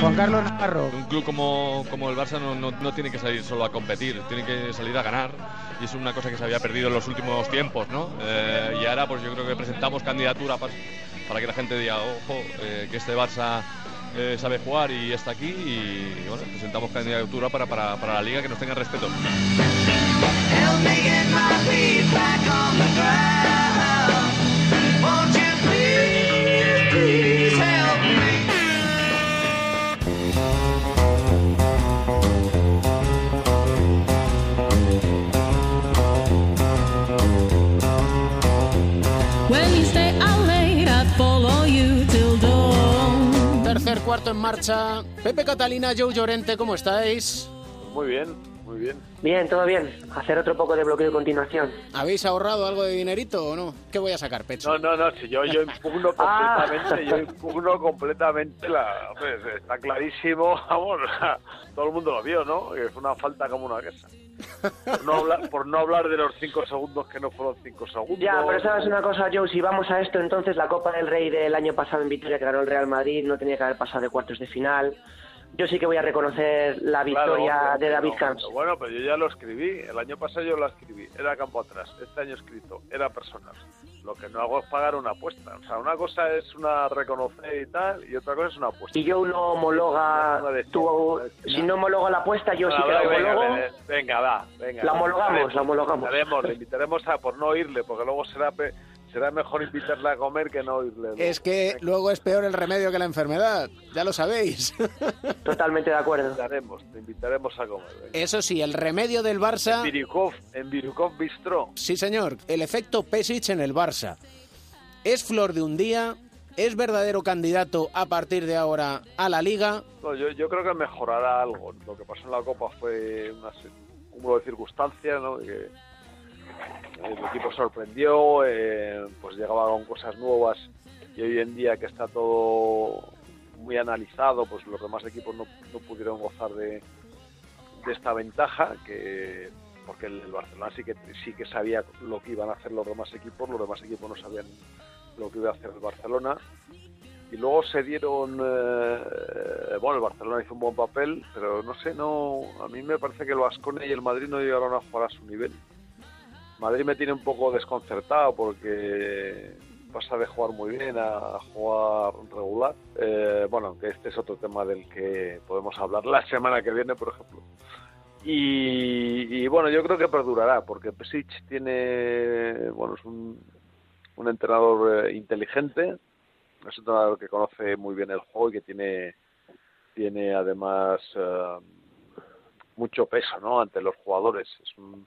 Juan Carlos Navarro. Un club como, como el Barça no, no, no tiene que salir solo a competir, tiene que salir a ganar y es una cosa que se había perdido en los últimos tiempos, ¿no? Eh, y ahora pues yo creo que presentamos candidatura para, para que la gente diga, ojo, eh, que este Barça eh, sabe jugar y está aquí y bueno, presentamos candidatura para, para, para la liga que nos tenga respeto. Tercer cuarto en marcha. Pepe Catalina, Joe Llorente, ¿cómo estáis? Muy bien, muy bien. Bien, todo bien. Hacer otro poco de bloqueo de continuación. ¿Habéis ahorrado algo de dinerito o no? ¿Qué voy a sacar, pecho? No, no, no, si yo, yo impugno Ah. *laughs* completamente, yo impugno completamente la... hombre, está clarísimo, *laughs* vamos, todo el mundo lo vio, ¿no? Que es una falta como una casa. Por no hablar, por no hablar de los cinco segundos que no fueron cinco segundos. Ya, pero sabes una cosa, Joe, si vamos a esto, entonces la Copa del Rey del año pasado en Vitoria que ganó el Real Madrid no tenía que haber pasado de cuartos de final. Yo sí que voy a reconocer la Claro, victoria hombre, de David no, Camps. Bueno, pero yo ya lo escribí. El año pasado yo lo escribí. Era campo atrás. Este año escrito. Era personal. Lo que no hago es pagar una apuesta. O sea, una cosa es una reconocer y tal, y otra cosa es una apuesta. Si Joe no homologa, tú, si no homologa la apuesta, yo sí que la homologo. venga, venga, va, venga. La homologamos, la homologamos. Le invitaremos, a por no oírle, porque luego será pe- será mejor invitarle a comer que no oírle. Es que luego es peor el remedio que la enfermedad, ya lo sabéis. *laughs* Totalmente de acuerdo. Te invitaremos, te invitaremos a comer. Eso sí, el remedio del Barça... Virukov, en Virukov Bistro. Sí, señor, el efecto Pesic en el Barça. Es flor de un día, es verdadero candidato a partir de ahora a la Liga. No, yo, yo creo que mejorará algo. Lo que pasó en la Copa fue una un cúmulo de circunstancias, ¿no? Que el equipo sorprendió, eh, pues llegaba con cosas nuevas y hoy en día que está todo muy analizado, pues los demás equipos no, pudieron gozar de, esta ventaja, que porque el, el Barcelona sí que sí que sabía lo que iban a hacer los demás equipos, los demás equipos no sabían lo que iba a hacer el Barcelona. Y luego se dieron eh, bueno el Barcelona hizo un buen papel pero no sé no a mí me parece que el Vasconia y el Madrid no llegaron a jugar a su nivel Madrid me tiene un poco desconcertado porque pasa de jugar muy bien a jugar regular. Eh, bueno que este es otro tema del que podemos hablar la semana que viene por ejemplo. Y, bueno yo creo que perdurará porque Pesic tiene bueno es un, un entrenador eh, inteligente es un entrenador que conoce muy bien el juego y que tiene tiene además eh, mucho peso ¿no? ante los jugadores. Es un-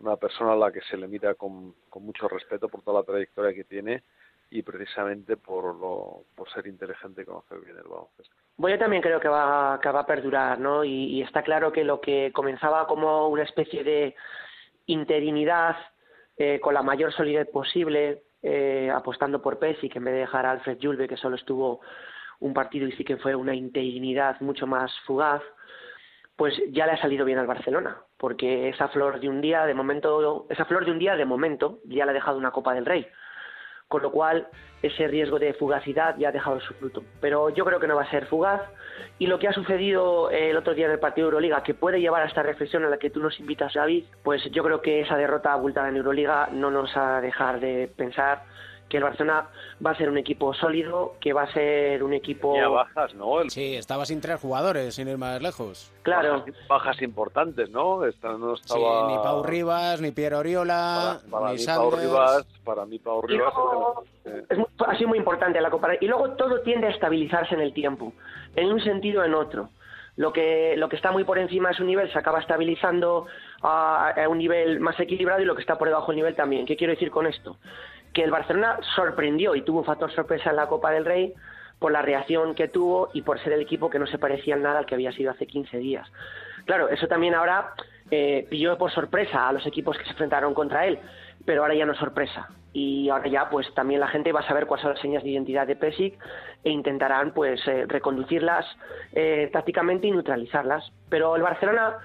una persona a la que se le mira con, con mucho respeto por toda la trayectoria que tiene y precisamente por lo por ser inteligente y conocer bien el baloncesto Bueno, yo también creo que va, que va a perdurar, ¿no? Y, y está claro que lo que comenzaba como una especie de interinidad eh, con la mayor solidez posible, eh, apostando por Pesic en vez de dejar a Alfred Julve, que solo estuvo un partido y sí que fue una interinidad mucho más fugaz, pues ya le ha salido bien al Barcelona, porque esa flor de un día, de momento, esa flor de un día, de momento, ya le ha dejado una Copa del Rey con lo cual ese riesgo de fugacidad ya ha dejado su fruto. Pero yo creo que no va a ser fugaz y lo que ha sucedido el otro día en el partido de Euroliga, que puede llevar a esta reflexión a la que tú nos invitas, David, pues yo creo que esa derrota abultada en Euroliga no nos ha de dejar de pensar que el Barcelona va a ser un equipo sólido, que va a ser un equipo... Y a bajas, ¿no? El- Sí, estaba sin tres jugadores, sin ir más lejos. Claro. bajas, bajas importantes no Esta no Sí, estaba ni Pau Rivas, ni Piero Oriola, para ni mí Pau. Rivas para mí Pau Y Rivas luego, eh, es muy- ha sido muy importante la Copa. Y luego todo tiende a estabilizarse en el tiempo, en un sentido o en otro. Lo que, lo que está muy por encima de su nivel se acaba estabilizando a, a un nivel más equilibrado y lo que está por debajo del nivel también. ¿Qué quiero decir con esto? Que el Barcelona sorprendió y tuvo un factor sorpresa en la Copa del Rey por la reacción que tuvo y por ser el equipo que no se parecía en nada al que había sido hace 15 días. Claro, eso también ahora eh, pilló por sorpresa a los equipos que se enfrentaron contra él, pero ahora ya no es sorpresa. Y ahora ya pues también la gente va a saber cuáles son las señas de identidad de Pesic e intentarán pues eh, reconducirlas eh, tácticamente y neutralizarlas. Pero el Barcelona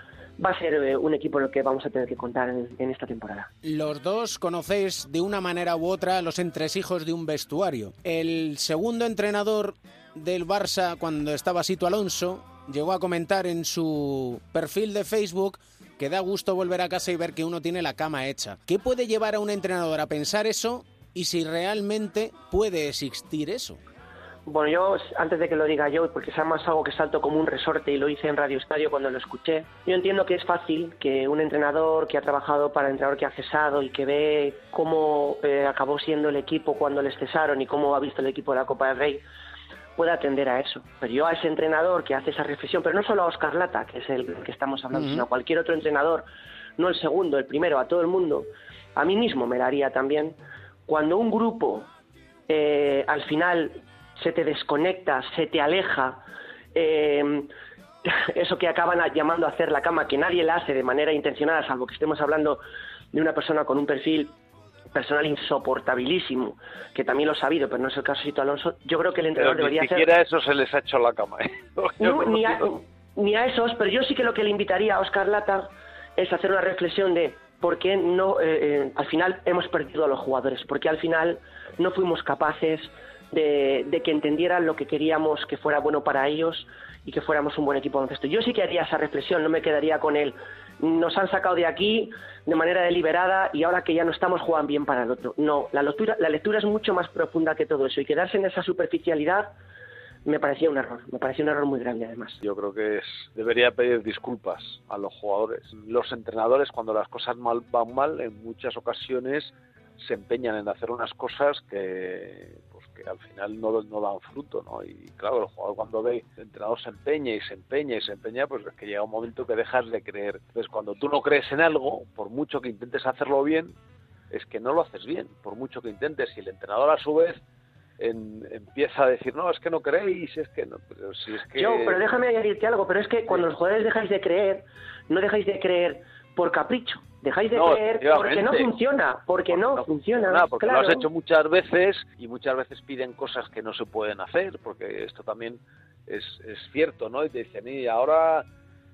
va a ser eh, un equipo en el que vamos a tener que contar en, en esta temporada. Los dos conocéis de una manera u otra los entresijos de un vestuario. El segundo entrenador del Barça cuando estaba Sito Alonso llegó a comentar en su perfil de Facebook que da gusto volver a casa y ver que uno tiene la cama hecha. ¿Qué puede llevar a un entrenador a pensar eso y si realmente puede existir eso? Bueno, yo, antes de que lo diga yo, porque es más algo que salto como un resorte y lo hice en Radio Estadio cuando lo escuché, yo entiendo que es fácil que un entrenador que ha trabajado para el entrenador que ha cesado y que ve cómo eh, acabó siendo el equipo cuando les cesaron y cómo ha visto el equipo de la Copa del Rey, pueda atender a eso. Pero yo a ese entrenador que hace esa reflexión, pero no solo a Oscar Lata, que es el que estamos hablando, sino a cualquier otro entrenador, no el segundo, el primero, a todo el mundo, a mí mismo me daría también, cuando un grupo eh, al final se te desconecta, se te aleja, eh, eso que acaban llamando a hacer la cama, que nadie la hace de manera intencionada, salvo que estemos hablando de una persona con un perfil personal insoportabilísimo, que también lo ha sabido, pero no es el caso de Alonso, yo creo que el entrenador Pero ni debería siquiera eso se les ha hecho la cama. ¿eh? *laughs* No, ni, a, ni a esos, pero yo sí que lo que le invitaría a Oscar Lata es hacer una reflexión de por qué no, eh, eh, al final hemos perdido a los jugadores, porque al final no fuimos capaces de, que entendieran lo que queríamos que fuera bueno para ellos y que fuéramos un buen equipo baloncesto. Yo sí que haría esa reflexión, no me quedaría con él. Nos han sacado de aquí de manera deliberada y ahora que ya no estamos juegan bien para el otro. No, la lectura, es mucho más profunda que todo eso y quedarse en esa superficialidad me parecía un error, me parecía un error muy grande además. Yo creo que es, debería pedir disculpas a los jugadores. Los entrenadores cuando las cosas mal, van mal en muchas ocasiones se empeñan en hacer unas cosas que que al final no, no dan fruto, ¿no? Y claro, el jugador cuando ve el entrenador se empeña y se empeña y se empeña, pues es que llega un momento que dejas de creer. Entonces, cuando tú no crees en algo, por mucho que intentes hacerlo bien, es que no lo haces bien, por mucho que intentes. Y el entrenador a su vez en, empieza a decir, no, es que no creéis, es que no, pero si es que... Yo, pero déjame añadirte algo, pero es que cuando los jugadores dejáis de creer, no dejáis de creer por capricho, dejáis de No, creer porque no funciona, porque no, funciona, Nada, porque claro. lo has hecho muchas veces y muchas veces piden cosas que no se pueden hacer, porque esto también es, es cierto, ¿no? Y te dicen, y ahora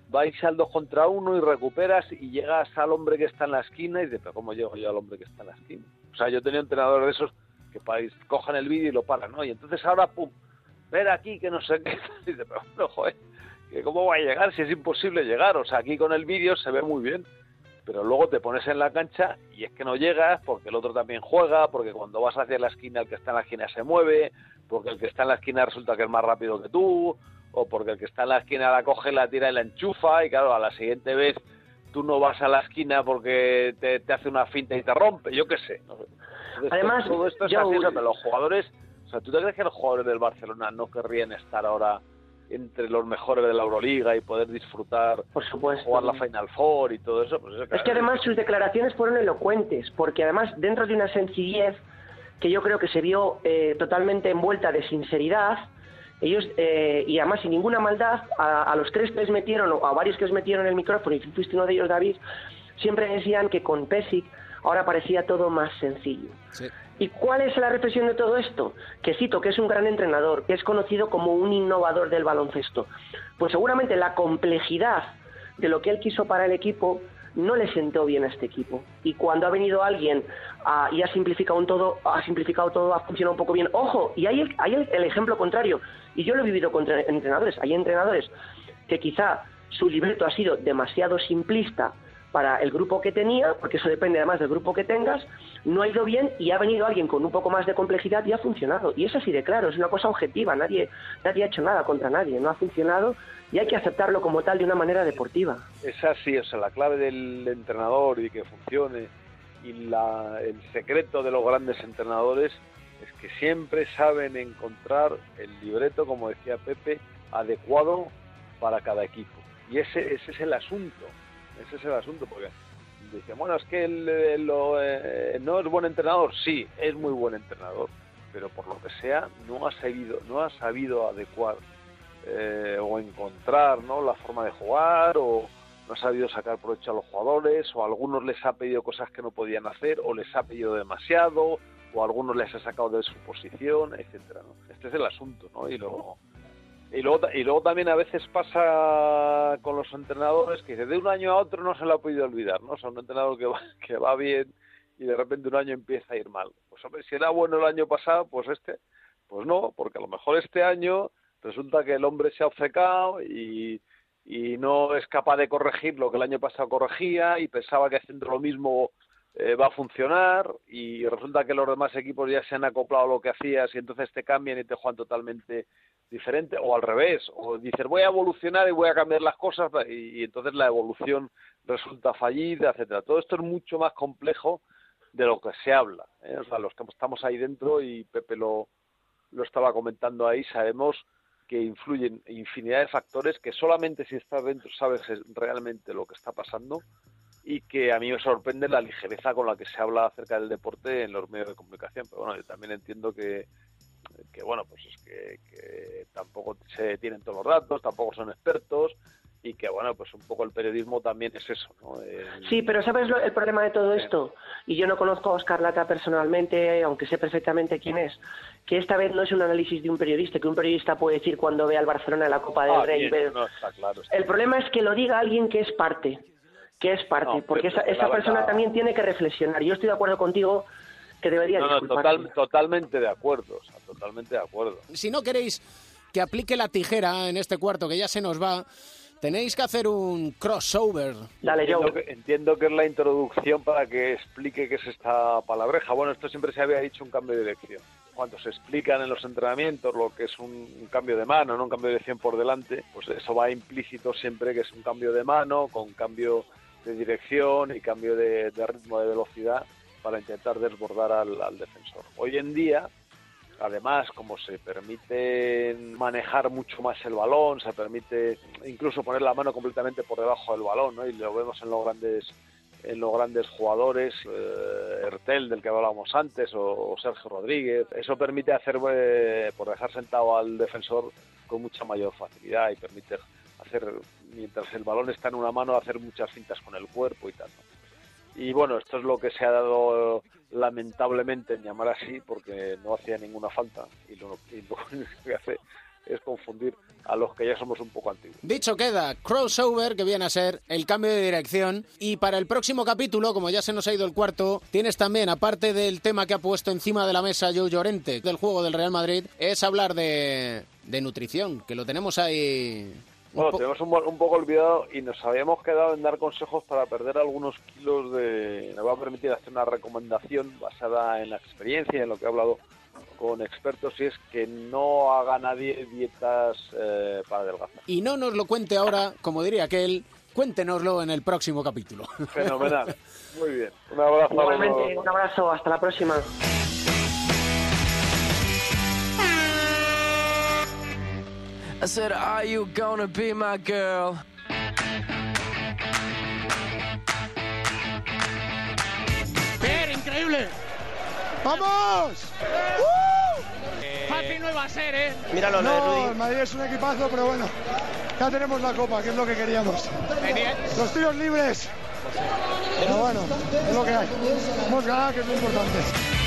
vais al dos contra uno y recuperas y llegas al hombre que está en la esquina y dices, pero ¿cómo llego yo al hombre que está en la esquina? O sea, yo tenía entrenadores de esos que cojan el vídeo y lo paran, ¿no? Y entonces ahora, pum, ver aquí que no sé qué. *laughs* Y dices, pero bueno, joder, ¿cómo va a llegar si es imposible llegar? O sea, aquí con el vídeo se ve muy bien pero luego te pones en la cancha y es que no llegas porque el otro también juega, porque cuando vas hacia la esquina el que está en la esquina se mueve, porque el que está en la esquina resulta que es más rápido que tú, o porque el que está en la esquina la coge, la tira y la enchufa y claro, a la siguiente vez tú no vas a la esquina porque te, te hace una finta y te rompe, yo qué sé. ¿no? Entonces, Además, todo esto es yo- así, los jugadores, o sea, ¿tú te crees que los jugadores del Barcelona no querrían estar ahora entre los mejores de la Euroliga y poder disfrutar, Por supuesto. jugar la Final Four y todo eso? Pues eso, Es que además sus declaraciones fueron elocuentes, porque además dentro de una sencillez que yo creo que se vio eh, totalmente envuelta de sinceridad, ellos, eh, y además sin ninguna maldad, a, a los tres que les metieron, o a varios que les metieron el micrófono, y tú fuiste uno de ellos, David, siempre decían que con Pesic ahora parecía todo más sencillo. ¿Y cuál es la reflexión de todo esto? Que cito, que es un gran entrenador, que es conocido como un innovador del baloncesto. Pues seguramente la complejidad de lo que él quiso para el equipo no le sentó bien a este equipo. Y cuando ha venido alguien y ha simplificado un todo, ha simplificado todo, ha funcionado un poco bien. Ojo, y hay el, hay el, ejemplo contrario. Y yo lo he vivido con tre- entrenadores. Hay entrenadores que quizá su libreto ha sido demasiado simplista para el grupo que tenía, porque eso depende además del grupo que tengas, no ha ido bien y ha venido alguien con un poco más de complejidad y ha funcionado. Y es así de claro, es una cosa objetiva, nadie, nadie ha hecho nada contra nadie, no ha funcionado y hay que aceptarlo como tal de una manera deportiva. es así, o sea, la clave del entrenador y que funcione y la, el secreto de los grandes entrenadores es que siempre saben encontrar el libreto, como decía Pepe, adecuado para cada equipo. Y ese, ese es el asunto, ese es el asunto, porque dice, bueno, es que lo, eh, no es buen entrenador, sí, es muy buen entrenador, pero por lo que sea no ha sabido, no ha sabido adecuar eh, o encontrar ¿no? la forma de jugar o no ha sabido sacar provecho a los jugadores o algunos les ha pedido cosas que no podían hacer o les ha pedido demasiado o a algunos les ha sacado de su posición, etcétera. ¿no? Este es el asunto, ¿no? Y luego, y luego, y luego también a veces pasa con los entrenadores que de un año a otro no se lo ha podido olvidar, ¿no? O sea, un entrenador que va, *laughs* que va bien y de repente un año empieza a ir mal. Pues hombre, si era bueno el año pasado, pues este Pues no, porque a lo mejor este año resulta que el hombre se ha obcecado y, y no es capaz de corregir lo que el año pasado corregía y pensaba que haciendo lo mismo eh, va a funcionar y resulta que los demás equipos ya se han acoplado a lo que hacías y entonces te cambian y te juegan totalmente diferente o al revés o dices voy a evolucionar y voy a cambiar las cosas y, entonces la evolución resulta fallida etcétera todo esto es mucho más complejo de lo que se habla ¿eh? o sea los que estamos ahí dentro y Pepe lo lo estaba comentando ahí sabemos que influyen infinidad de factores que solamente si estás dentro sabes realmente lo que está pasando y que a mí me sorprende la ligereza con la que se habla acerca del deporte en los medios de comunicación. Pero bueno, yo también entiendo que, que bueno, pues es que, que tampoco se tienen todos los datos, tampoco son expertos y que bueno, pues un poco el periodismo también es eso, ¿no? El- Sí, pero ¿sabes lo- el problema de todo esto? Y yo no conozco a Oscar Lata personalmente, aunque sé perfectamente quién es, que esta vez no es un análisis de un periodista, que un periodista puede decir cuando ve al Barcelona en la Copa del Ah, Rey. bien, no, está claro. está El problema es que lo diga alguien que es parte, que es parte, No, porque esa, esa persona también tiene que reflexionar. Yo estoy de acuerdo contigo que debería No, no, total- totalmente de acuerdo, o sea, totalmente de acuerdo. Si no queréis que aplique la tijera en este cuarto que ya se nos va, tenéis que hacer un crossover. entiendo, que, entiendo que es la introducción para que explique qué es esta palabreja. Bueno, esto siempre se había dicho un cambio de dirección. Cuando se explican en los entrenamientos lo que es un, un cambio de mano, no un cambio de dirección por delante, pues eso va implícito siempre que es un cambio de mano con cambio de dirección y cambio de, ritmo de velocidad para intentar desbordar al, defensor. Hoy en día, además, como se permite manejar mucho más el balón, se permite incluso poner la mano completamente por debajo del balón, ¿no? Y lo vemos en los grandes en los grandes jugadores, eh, Ertel, del que hablábamos antes, o, o Sergio Rodríguez. Eso permite hacer, eh, por dejar sentado al defensor con mucha mayor facilidad y permite hacer, mientras el balón está en una mano, hacer muchas cintas con el cuerpo y tal. Y bueno, esto es lo que se ha dado lamentablemente en llamar así, porque no hacía ninguna falta y lo, y lo *laughs* que hace es confundir a los que ya somos un poco antiguos. Dicho queda, crossover, que viene a ser el cambio de dirección. Y para el próximo capítulo, como ya se nos ha ido el cuarto, tienes también, aparte del tema que ha puesto encima de la mesa Joe Llorente del juego del Real Madrid, es hablar de, de nutrición, que lo tenemos ahí. Bueno, po- tenemos un, un poco olvidado y nos habíamos quedado en dar consejos para perder algunos kilos de... Me va a permitir hacer una recomendación basada en la experiencia y en lo que he hablado con expertos y es que no haga nadie dietas eh, para adelgazar. Y no nos lo cuente ahora, como diría aquel, cuéntenoslo en el próximo capítulo. Fenomenal. *laughs* Muy bien. Un abrazo. Igualmente, un abrazo, hasta la próxima. I said, Are you gonna be my girl? ¡Bien, increíble! ¡Vamos! Fácil no iba a ser, ¿eh? Míralo, no, el Madrid es un equipazo, pero bueno, ya tenemos la copa, que es lo que queríamos. Los tiros libres. Pero bueno, es lo que hay. Hemos ganado, que es lo importante.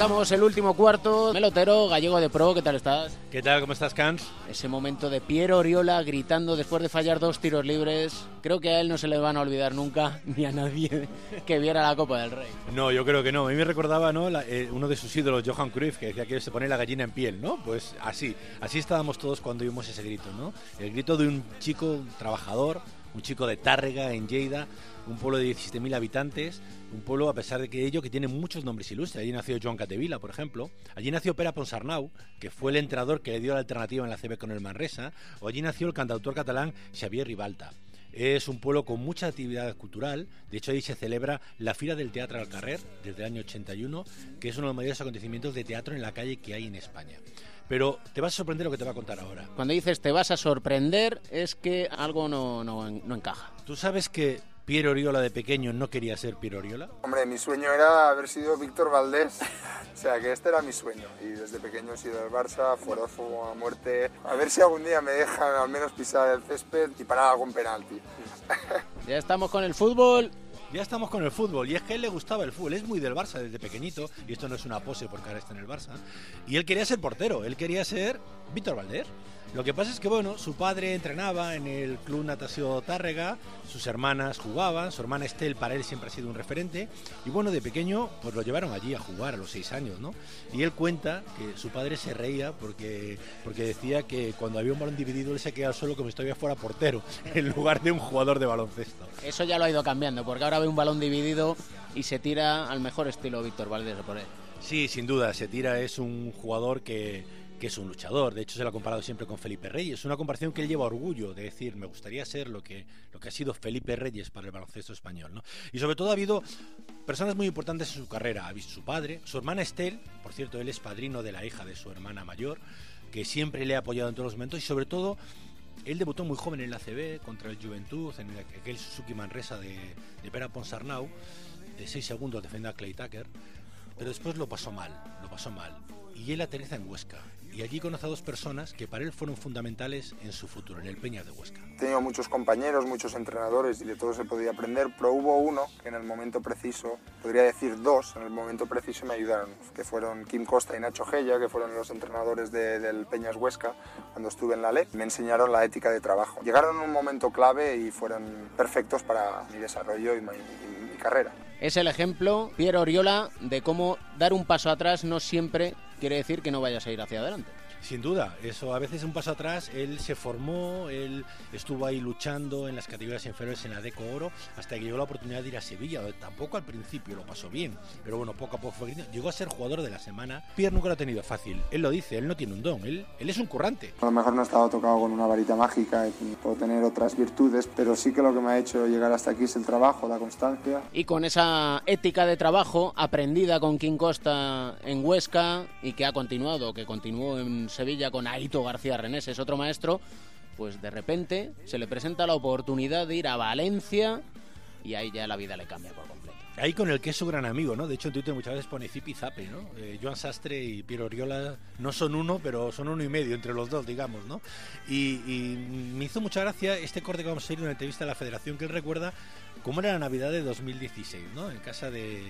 Arrancamos el último cuarto. Melotero, gallego de pro, ¿qué tal estás? ¿Qué tal? ¿Cómo estás, Cans? Ese momento de Piero Oriola gritando después de fallar dos tiros libres. Creo que a él no se le van a olvidar nunca, *laughs* ni a nadie que viera la Copa del Rey. No, yo creo que no. A mí me recordaba ¿no? La- eh, uno de sus ídolos, Johan Cruyff, que decía que se pone la gallina en piel, ¿no? Pues así, así estábamos todos cuando vimos ese grito, ¿no? El grito de un chico trabajador, un chico de Tárrega, en Lleida, un pueblo de 17.000 habitantes, un pueblo, a pesar de que ello, que tiene muchos nombres ilustres. Allí nació Joan Catevila, por ejemplo. Allí nació Pere Ponsarnau, que fue el entrenador que le dio la alternativa en la CB con el Manresa. O allí nació el cantautor catalán Xavier Ribalta. Es un pueblo con mucha actividad cultural. De hecho, ahí se celebra la Fira del Teatro al Carrer desde el año 81, que es uno de los mayores acontecimientos de teatro en la calle que hay en España. Pero te vas a sorprender lo que te va a contar ahora. Cuando dices te vas a sorprender, es que algo no, no, no encaja. ¿Tú sabes que Piero Oriola de pequeño no quería ser Piero Oriola? Hombre, mi sueño era haber sido Víctor Valdés. O sea, que este era mi sueño. Y desde pequeño he sido del Barça, forófobo a muerte. A ver si algún día me dejan al menos pisar el césped y parar algún penalti. Ya estamos con el fútbol ya estamos con el fútbol. Y es que a él le gustaba el fútbol. Es muy del Barça desde pequeñito. Y esto no es una pose porque ahora está en el Barça. Y él quería ser portero. Él quería ser Víctor Valdés. Lo que pasa es que, bueno, su padre entrenaba en el Club Natació Tárrega, sus hermanas jugaban, su hermana Estel para él siempre ha sido un referente, y bueno, de pequeño pues lo llevaron allí a jugar a los seis años, ¿no? Y él cuenta que su padre se reía porque, porque decía que cuando había un balón dividido él se quedaba solo como si todavía fuera portero, *laughs* en lugar de un jugador de baloncesto. Eso ya lo ha ido cambiando, porque ahora ve un balón dividido y se tira al mejor estilo Víctor Valdés por él. Sí, sin duda, se tira, es un jugador que que es un luchador. De hecho, se lo ha comparado siempre con Felipe Reyes. Es una comparación que él lleva orgullo de decir, me gustaría ser lo que, lo que ha sido Felipe Reyes para el baloncesto español. ¿no? Y sobre todo ha habido personas muy importantes en su carrera. Ha visto su padre, su hermana Estel, por cierto, él es padrino de la hija de su hermana mayor, que siempre le ha apoyado en todos los momentos y sobre todo... Él debutó muy joven en la CB contra el Juventud, en aquel Suzuki Manresa de, de Pera Ponsarnau, de 6 segundos defendiendo a Clay Tucker, pero después lo pasó mal, lo pasó mal. Y él aterriza en Huesca, y allí conoce a dos personas que para él fueron fundamentales en su futuro, en el Peña de Huesca. He tenido muchos compañeros, muchos entrenadores y de todos se podía aprender, pero hubo uno que en el momento preciso, podría decir dos, en el momento preciso me ayudaron, que fueron Kim Costa y Nacho Gella, que fueron los entrenadores de, del Peñas Huesca cuando estuve en la LE. Me enseñaron la ética de trabajo. Llegaron en un momento clave y fueron perfectos para mi desarrollo y mi, y mi carrera. Es el ejemplo, Piero Oriola, de cómo dar un paso atrás no siempre quiere decir que no vayas a ir hacia adelante. Sin duda, eso a veces un paso atrás, él se formó, él estuvo ahí luchando en las categorías inferiores en la Deco Oro, hasta que llegó la oportunidad de ir a Sevilla, donde tampoco al principio lo pasó bien, pero bueno, poco a poco fue creciendo. llegó a ser jugador de la semana. Pierre nunca lo ha tenido fácil, él lo dice, él no tiene un don, él, él es un currante. A lo mejor no he estado tocado con una varita mágica y puedo tener otras virtudes, pero sí que lo que me ha hecho llegar hasta aquí es el trabajo, la constancia. Y con esa ética de trabajo aprendida con King Costa en Huesca y que ha continuado, que continuó en Sevilla con Aito García Renés, es otro maestro, pues de repente se le presenta la oportunidad de ir a Valencia y ahí ya la vida le cambia por completo. Ahí con el que es su gran amigo, ¿no? De hecho en Twitter muchas veces pone Zipi Zape, ¿no? Eh, Joan Sastre y Piero Oriola no son uno, pero son uno y medio entre los dos, digamos, ¿no? Y, y me hizo mucha gracia este corte que vamos a ir en una entrevista a la Federación que él recuerda cómo era la Navidad de 2016, ¿no? En casa de,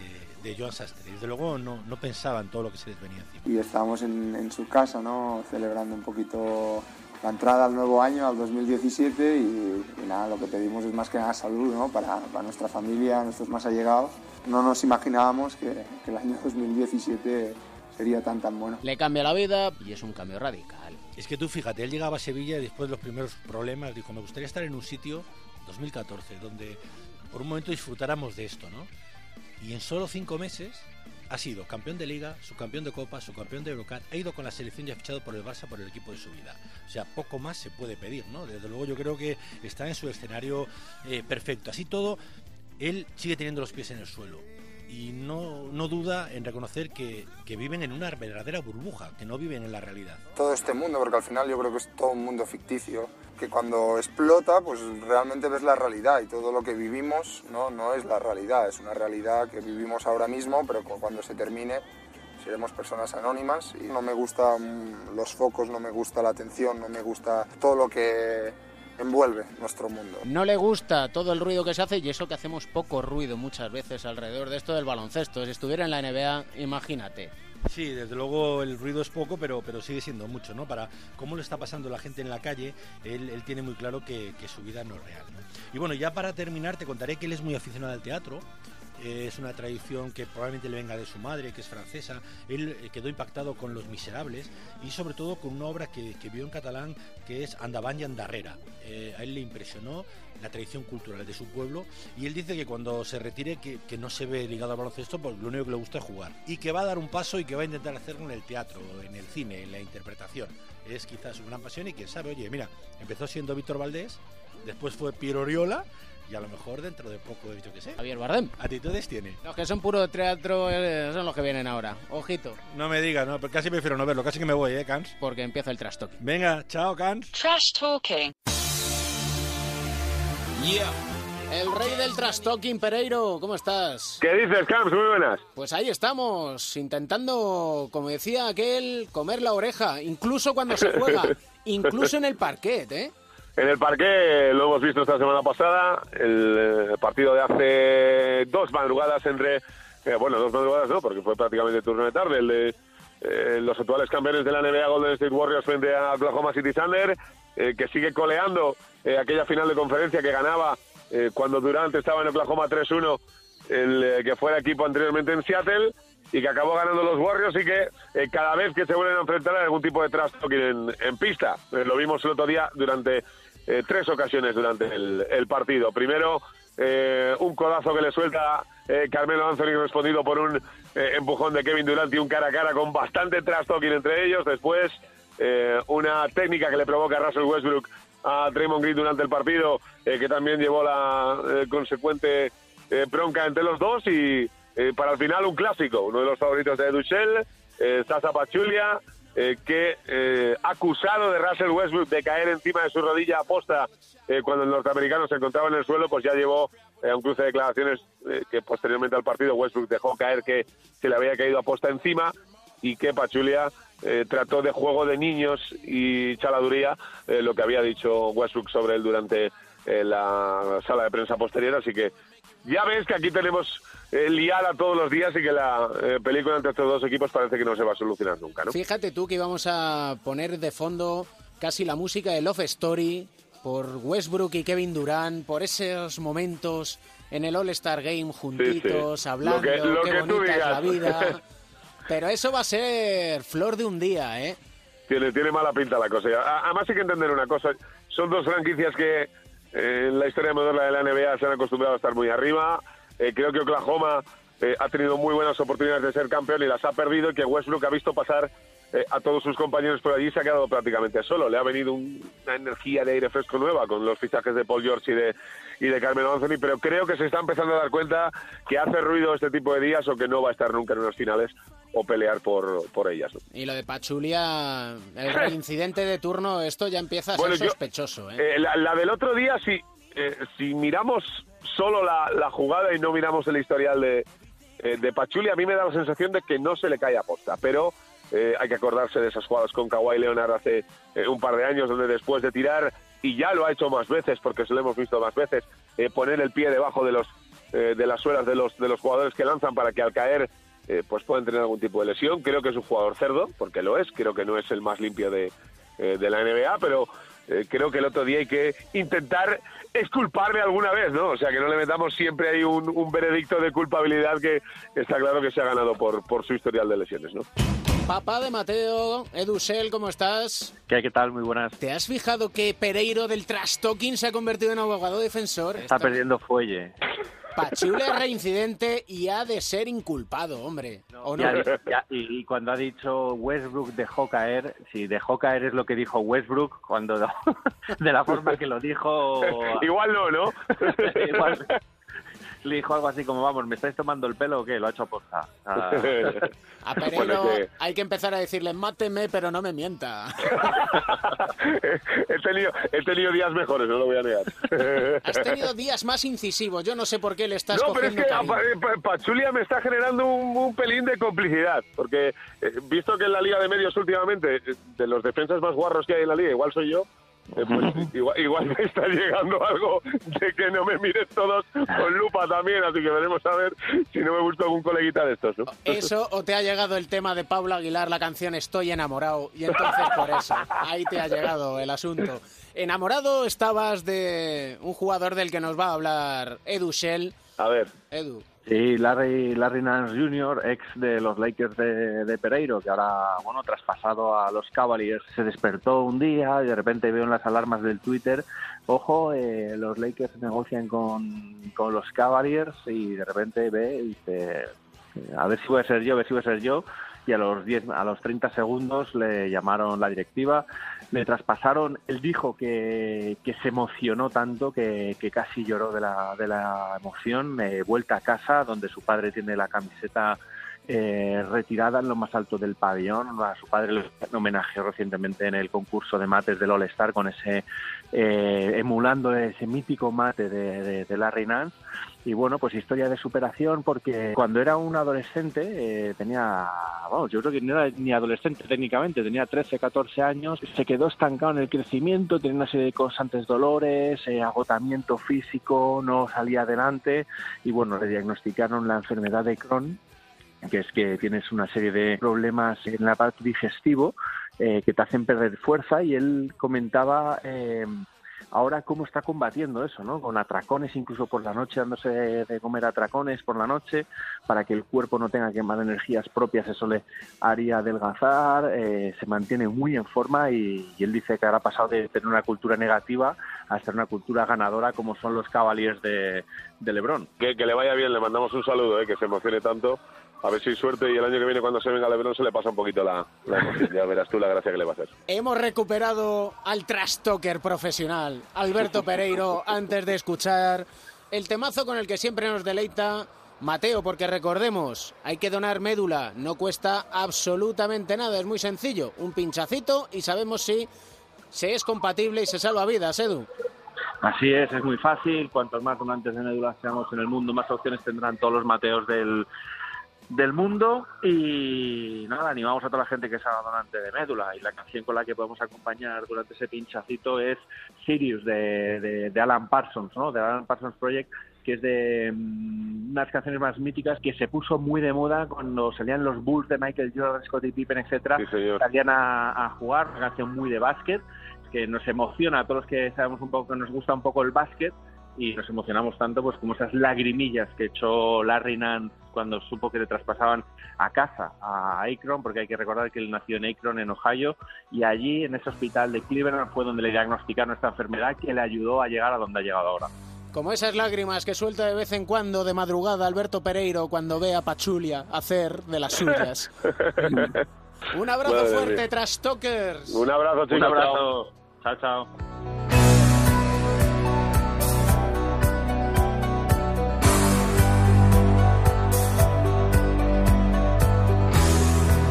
de Joan Sastre. Desde luego no, no pensaban todo lo que se les venía encima. Y estábamos en, en su casa, ¿no? Celebrando un poquito la entrada al nuevo año, al 2017, y, y, nada, lo que pedimos es más que nada salud, ¿no? Para, para nuestra familia, nuestros más allegados. No nos imaginábamos que, que el año 2017 sería tan tan bueno. Le cambia la vida y es un cambio radical. Es que tú fíjate, él llegaba a Sevilla y después de los primeros problemas dijo, me gustaría estar en un sitio, 2014, donde por un momento disfrutáramos de esto, ¿no? Y en solo cinco meses ha sido campeón de liga, subcampeón de copa, subcampeón de Eurocup, ha ido con la selección y ha fichado por el Barça por el equipo de su vida. O sea, poco más se puede pedir, ¿no? Desde luego yo creo que está en su escenario eh, perfecto. Así todo, él sigue teniendo los pies en el suelo y no, no duda en reconocer que, que, viven en una verdadera burbuja, que no viven en la realidad. Todo este mundo, porque al final yo creo que es todo un mundo ficticio, que cuando explota, pues realmente ves la realidad y todo lo que vivimos no, no es la realidad, es una realidad que vivimos ahora mismo, pero cuando se termine seremos personas anónimas y no me gustan los focos, no me gusta la atención, no me gusta todo lo que envuelve nuestro mundo. No le gusta todo el ruido que se hace y eso que hacemos poco ruido muchas veces alrededor de esto del baloncesto. Si estuviera en la NBA, imagínate. Sí, desde luego el ruido es poco, pero, pero sigue siendo mucho, ¿no? Para cómo lo está pasando la gente en la calle, él, él tiene muy claro que, que, su vida no es real. ¿no? Y bueno, ya para terminar, te contaré que él es muy aficionado al teatro. Es una tradición que probablemente le venga de su madre, que es francesa. Él eh, quedó impactado con Los Miserables y sobre todo con una obra que, que vio en catalán que es Andavant y Andarrera. Eh, a él le impresionó la tradición cultural de su pueblo y él dice que cuando se retire que, que, no se ve ligado al baloncesto porque lo único que le gusta es jugar y que va a dar un paso y que va a intentar hacerlo en el teatro, en el cine, en la interpretación. Es quizás su gran pasión y quién sabe, oye, mira, empezó siendo Víctor Valdés, después fue Piero Oriola y a lo mejor dentro de poco, yo qué sé. Javier Bardem. Actitudes tiene. Los que son puro teatro eh, son los que vienen ahora. Ojito. No me digas, no, pero casi prefiero no verlo, casi que me voy, ¿eh, Cans? Porque empieza el trash talking. Venga, chao, Cans. Trash talking. Yeah. El rey del trash talking, Pereiro, ¿cómo estás? ¿Qué dices, Camps? Muy buenas. Pues ahí estamos, intentando, como decía aquel, comer la oreja, incluso cuando se juega, *laughs* incluso en el parquet, ¿eh? En el parque, lo hemos visto esta semana pasada, el, eh, partido de hace dos madrugadas entre, eh, bueno, dos madrugadas no, porque fue prácticamente turno de tarde, el de eh, los actuales campeones de la NBA Golden State Warriors frente a Oklahoma City Thunder, eh, que sigue coleando eh, aquella final de conferencia que ganaba cuando Durant estaba en Oklahoma 3-1, el que fuera equipo anteriormente en Seattle, y que acabó ganando los Warriors y que eh, cada vez que se vuelven a enfrentar hay algún tipo de trash en, pista. Eh, lo vimos el otro día durante eh, tres ocasiones durante el, partido. Primero, eh, un codazo que le suelta Carmelo Anthony respondido por un empujón de Kevin Durant y un cara a cara con bastante trash entre ellos. Después, una técnica que le provoca a Russell Westbrook a Draymond Green durante el partido, que también llevó la consecuente bronca entre los dos y eh, para el final un clásico, uno de los favoritos de Duchel, eh, Sasa Pachulia, eh, que eh, acusado de Russell Westbrook de caer encima de su rodilla aposta eh, cuando el norteamericano se encontraba en el suelo, pues ya llevó eh, a un cruce de declaraciones eh, que posteriormente al partido Westbrook dejó caer que se le había caído aposta encima y que Pachulia eh, trató de juego de niños y chaladuría eh, lo que había dicho Westbrook sobre él durante eh, la sala de prensa posterior, así que ya ves que aquí tenemos eh, liada todos los días y que la eh, película entre estos dos equipos parece que no se va a solucionar nunca, ¿no? Fíjate tú que íbamos a poner de fondo casi la música de Love Story por Westbrook y Kevin Durant, por esos momentos en el All-Star Game juntitos, Sí, sí. hablando, Lo que- lo qué que tú bonita es la vida. *laughs* Pero eso va a ser flor de un día, ¿eh? Tiene, tiene mala pinta la cosa. Además hay que entender una cosa. Son dos franquicias que en la historia moderna de la NBA se han acostumbrado a estar muy arriba. Eh, creo que Oklahoma eh, ha tenido muy buenas oportunidades de ser campeón y las ha perdido y que Westbrook ha visto pasar eh, a todos sus compañeros por allí se ha quedado prácticamente solo. Le ha venido un- una energía de aire fresco nueva con los fichajes de Paul George y de, y de Carmelo Anthony, pero creo que se está empezando a dar cuenta que hace ruido este tipo de días o que no va a estar nunca en unas finales o pelear por, por ellas. ¿no? Y lo de Pachulia, el *laughs* incidente de turno, esto ya empieza a Bueno, ser sospechoso, ¿eh? Eh, la, la del otro día, si, eh, si miramos solo la, la jugada y no miramos el historial de, eh, de Pachuli, a mí me da la sensación de que no se le cae a posta, pero eh, hay que acordarse de esas jugadas con Kawhi Leonard hace eh, un par de años, donde después de tirar, y ya lo ha hecho más veces, porque se lo hemos visto más veces, eh, poner el pie debajo de los de las suelas de los de los jugadores que lanzan para que al caer pues pueden tener algún tipo de lesión. Creo que es un jugador cerdo, porque lo es. Creo que no es el más limpio de, de la NBA, pero creo que el otro día hay que intentar exculparme alguna vez, ¿no? O sea, que no le metamos siempre ahí un, un veredicto de culpabilidad que está claro que se ha ganado por, por su historial de lesiones, ¿no? Papá de Mateo, Edusel, ¿cómo estás? ¿Qué, ¿Qué tal? Muy buenas. ¿Te has fijado que Pereiro del trash talking se ha convertido en abogado defensor? Está perdiendo fuelle. Pachule es reincidente y ha de ser inculpado, hombre. ¿O no? Ya- ya- y, y cuando ha dicho Westbrook dejó caer, si dejó caer es lo que dijo Westbrook, cuando *laughs* de la forma que lo dijo. *laughs* Igual no, ¿no? *laughs* Igual le dijo algo así como, vamos, ¿me estáis tomando el pelo o qué? Lo ha hecho aposta. Ah. *laughs* A Pereiro Bueno, que- hay que empezar a decirle, máteme, pero no me mienta. *laughs* he, tenido, he tenido días mejores, no lo voy a negar. *laughs* Has tenido días más incisivos. Yo no sé por qué le estás No, pero es que a- Pa- Pachulia me está generando un, un pelín de complicidad, porque eh, visto que en la Liga de Medios últimamente, eh, de los defensas más guarros que hay en la Liga, igual soy yo, eh, pues igual, igual me está llegando algo de que no me mires todos con lupa también, así que veremos a ver si no me gusta algún coleguita de estos, ¿no? Eso o te ha llegado el tema de Pablo Aguilar, la canción Estoy enamorado, y entonces por eso, ahí te ha llegado el asunto. Enamorado estabas de un jugador del que nos va a hablar Edu Shell. A ver. Edu. Sí, Larry, Larry Nance Jr., ex de los Lakers de, de Pereiro, que ahora, bueno, traspasado a los Cavaliers, se despertó un día y de repente veo en las alarmas del Twitter, ojo, eh, los Lakers negocian con, con los Cavaliers y de repente ve y dice, a ver si voy a ser yo, a ver si voy a ser yo, y a los 10, a los 30 segundos le llamaron la directiva, le traspasaron, él dijo que, que se emocionó tanto que, que casi lloró de la, de la emoción, eh, vuelta a casa donde su padre tiene la camiseta eh, retirada en lo más alto del pabellón. A su padre le homenajeó recientemente en el concurso de mates del All Star con ese eh, emulando ese mítico mate de, de, de Larry Nance. Y bueno, pues historia de superación porque cuando era un adolescente eh, tenía, yo creo que no era ni adolescente técnicamente, tenía 13, 14 años, se quedó estancado en el crecimiento, tenía una serie de constantes dolores, eh, agotamiento físico, no salía adelante y bueno, le diagnosticaron la enfermedad de Crohn que es que tienes una serie de problemas en la parte digestivo eh, que te hacen perder fuerza y él comentaba eh, ahora cómo está combatiendo eso, ¿no? Con atracones incluso por la noche, dándose de comer atracones por la noche para que el cuerpo no tenga que quemar energías propias, eso le haría adelgazar, eh, se mantiene muy en forma y, él dice que ahora ha pasado de tener una cultura negativa a ser una cultura ganadora como son los Cavaliers de, de Lebron. Que, que le vaya bien, le mandamos un saludo, ¿eh? que se emocione tanto a ver si hay suerte y el año que viene cuando se venga Lebron se le pasa un poquito la, la emoción. Ya verás tú la gracia que le va a hacer. Hemos recuperado al trastoker profesional, Alberto Pereiro, antes de escuchar el temazo con el que siempre nos deleita Mateo, porque recordemos, hay que donar médula, no cuesta absolutamente nada, es muy sencillo, un pinchacito y sabemos si se es compatible y se salva vidas, Edu. Así es, es muy fácil. Cuantos más donantes de médula seamos en el mundo, más opciones tendrán todos los Mateos del, del mundo y nada, animamos a toda la gente que sea donante de médula. Y la canción con la que podemos acompañar durante ese pinchacito es Sirius de, de, de Alan Parsons, ¿no? De Alan Parsons Project que es de um, unas canciones más míticas que se puso muy de moda cuando salían los Bulls de Michael Jordan, Scottie Pippen, etcétera, sí, salían a, a, jugar, una canción muy de básquet que nos emociona a todos los que sabemos un poco, que nos gusta un poco el básquet y nos emocionamos tanto pues como esas lagrimillas que echó Larry Nance cuando supo que le traspasaban a casa a Akron, porque hay que recordar que él nació en Akron, en Ohio, y allí en ese hospital de Cleveland fue donde le diagnosticaron esta enfermedad que le ayudó a llegar a donde ha llegado ahora. Como esas lágrimas que suelta de vez en cuando de madrugada Alberto Pereiro cuando ve a Pachulia hacer de las suyas. *laughs* Un abrazo Madre fuerte. Trastokers. Un abrazo, chicos. Un abrazo. Chao, chao.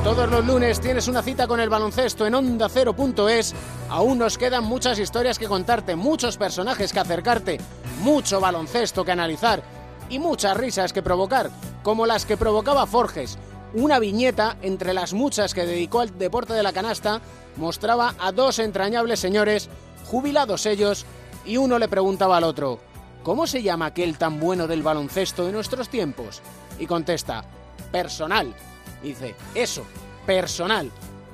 Todos los lunes tienes una cita con el baloncesto en onda0.es. Aún nos quedan muchas historias que contarte, muchos personajes que acercarte, mucho baloncesto que analizar y muchas risas que provocar, como las que provocaba Forges. Una viñeta, entre las muchas que dedicó al deporte de la canasta, mostraba a dos entrañables señores, jubilados ellos, y uno le preguntaba al otro, ¿cómo se llama aquel tan bueno del baloncesto de nuestros tiempos? Y contesta, personal. Dice, eso, personal.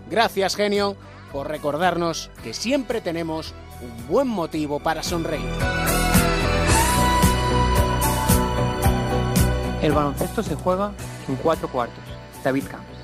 Gracias, genio, por recordarnos que siempre tenemos un buen motivo para sonreír. El baloncesto se juega en cuatro cuartos. David Camps.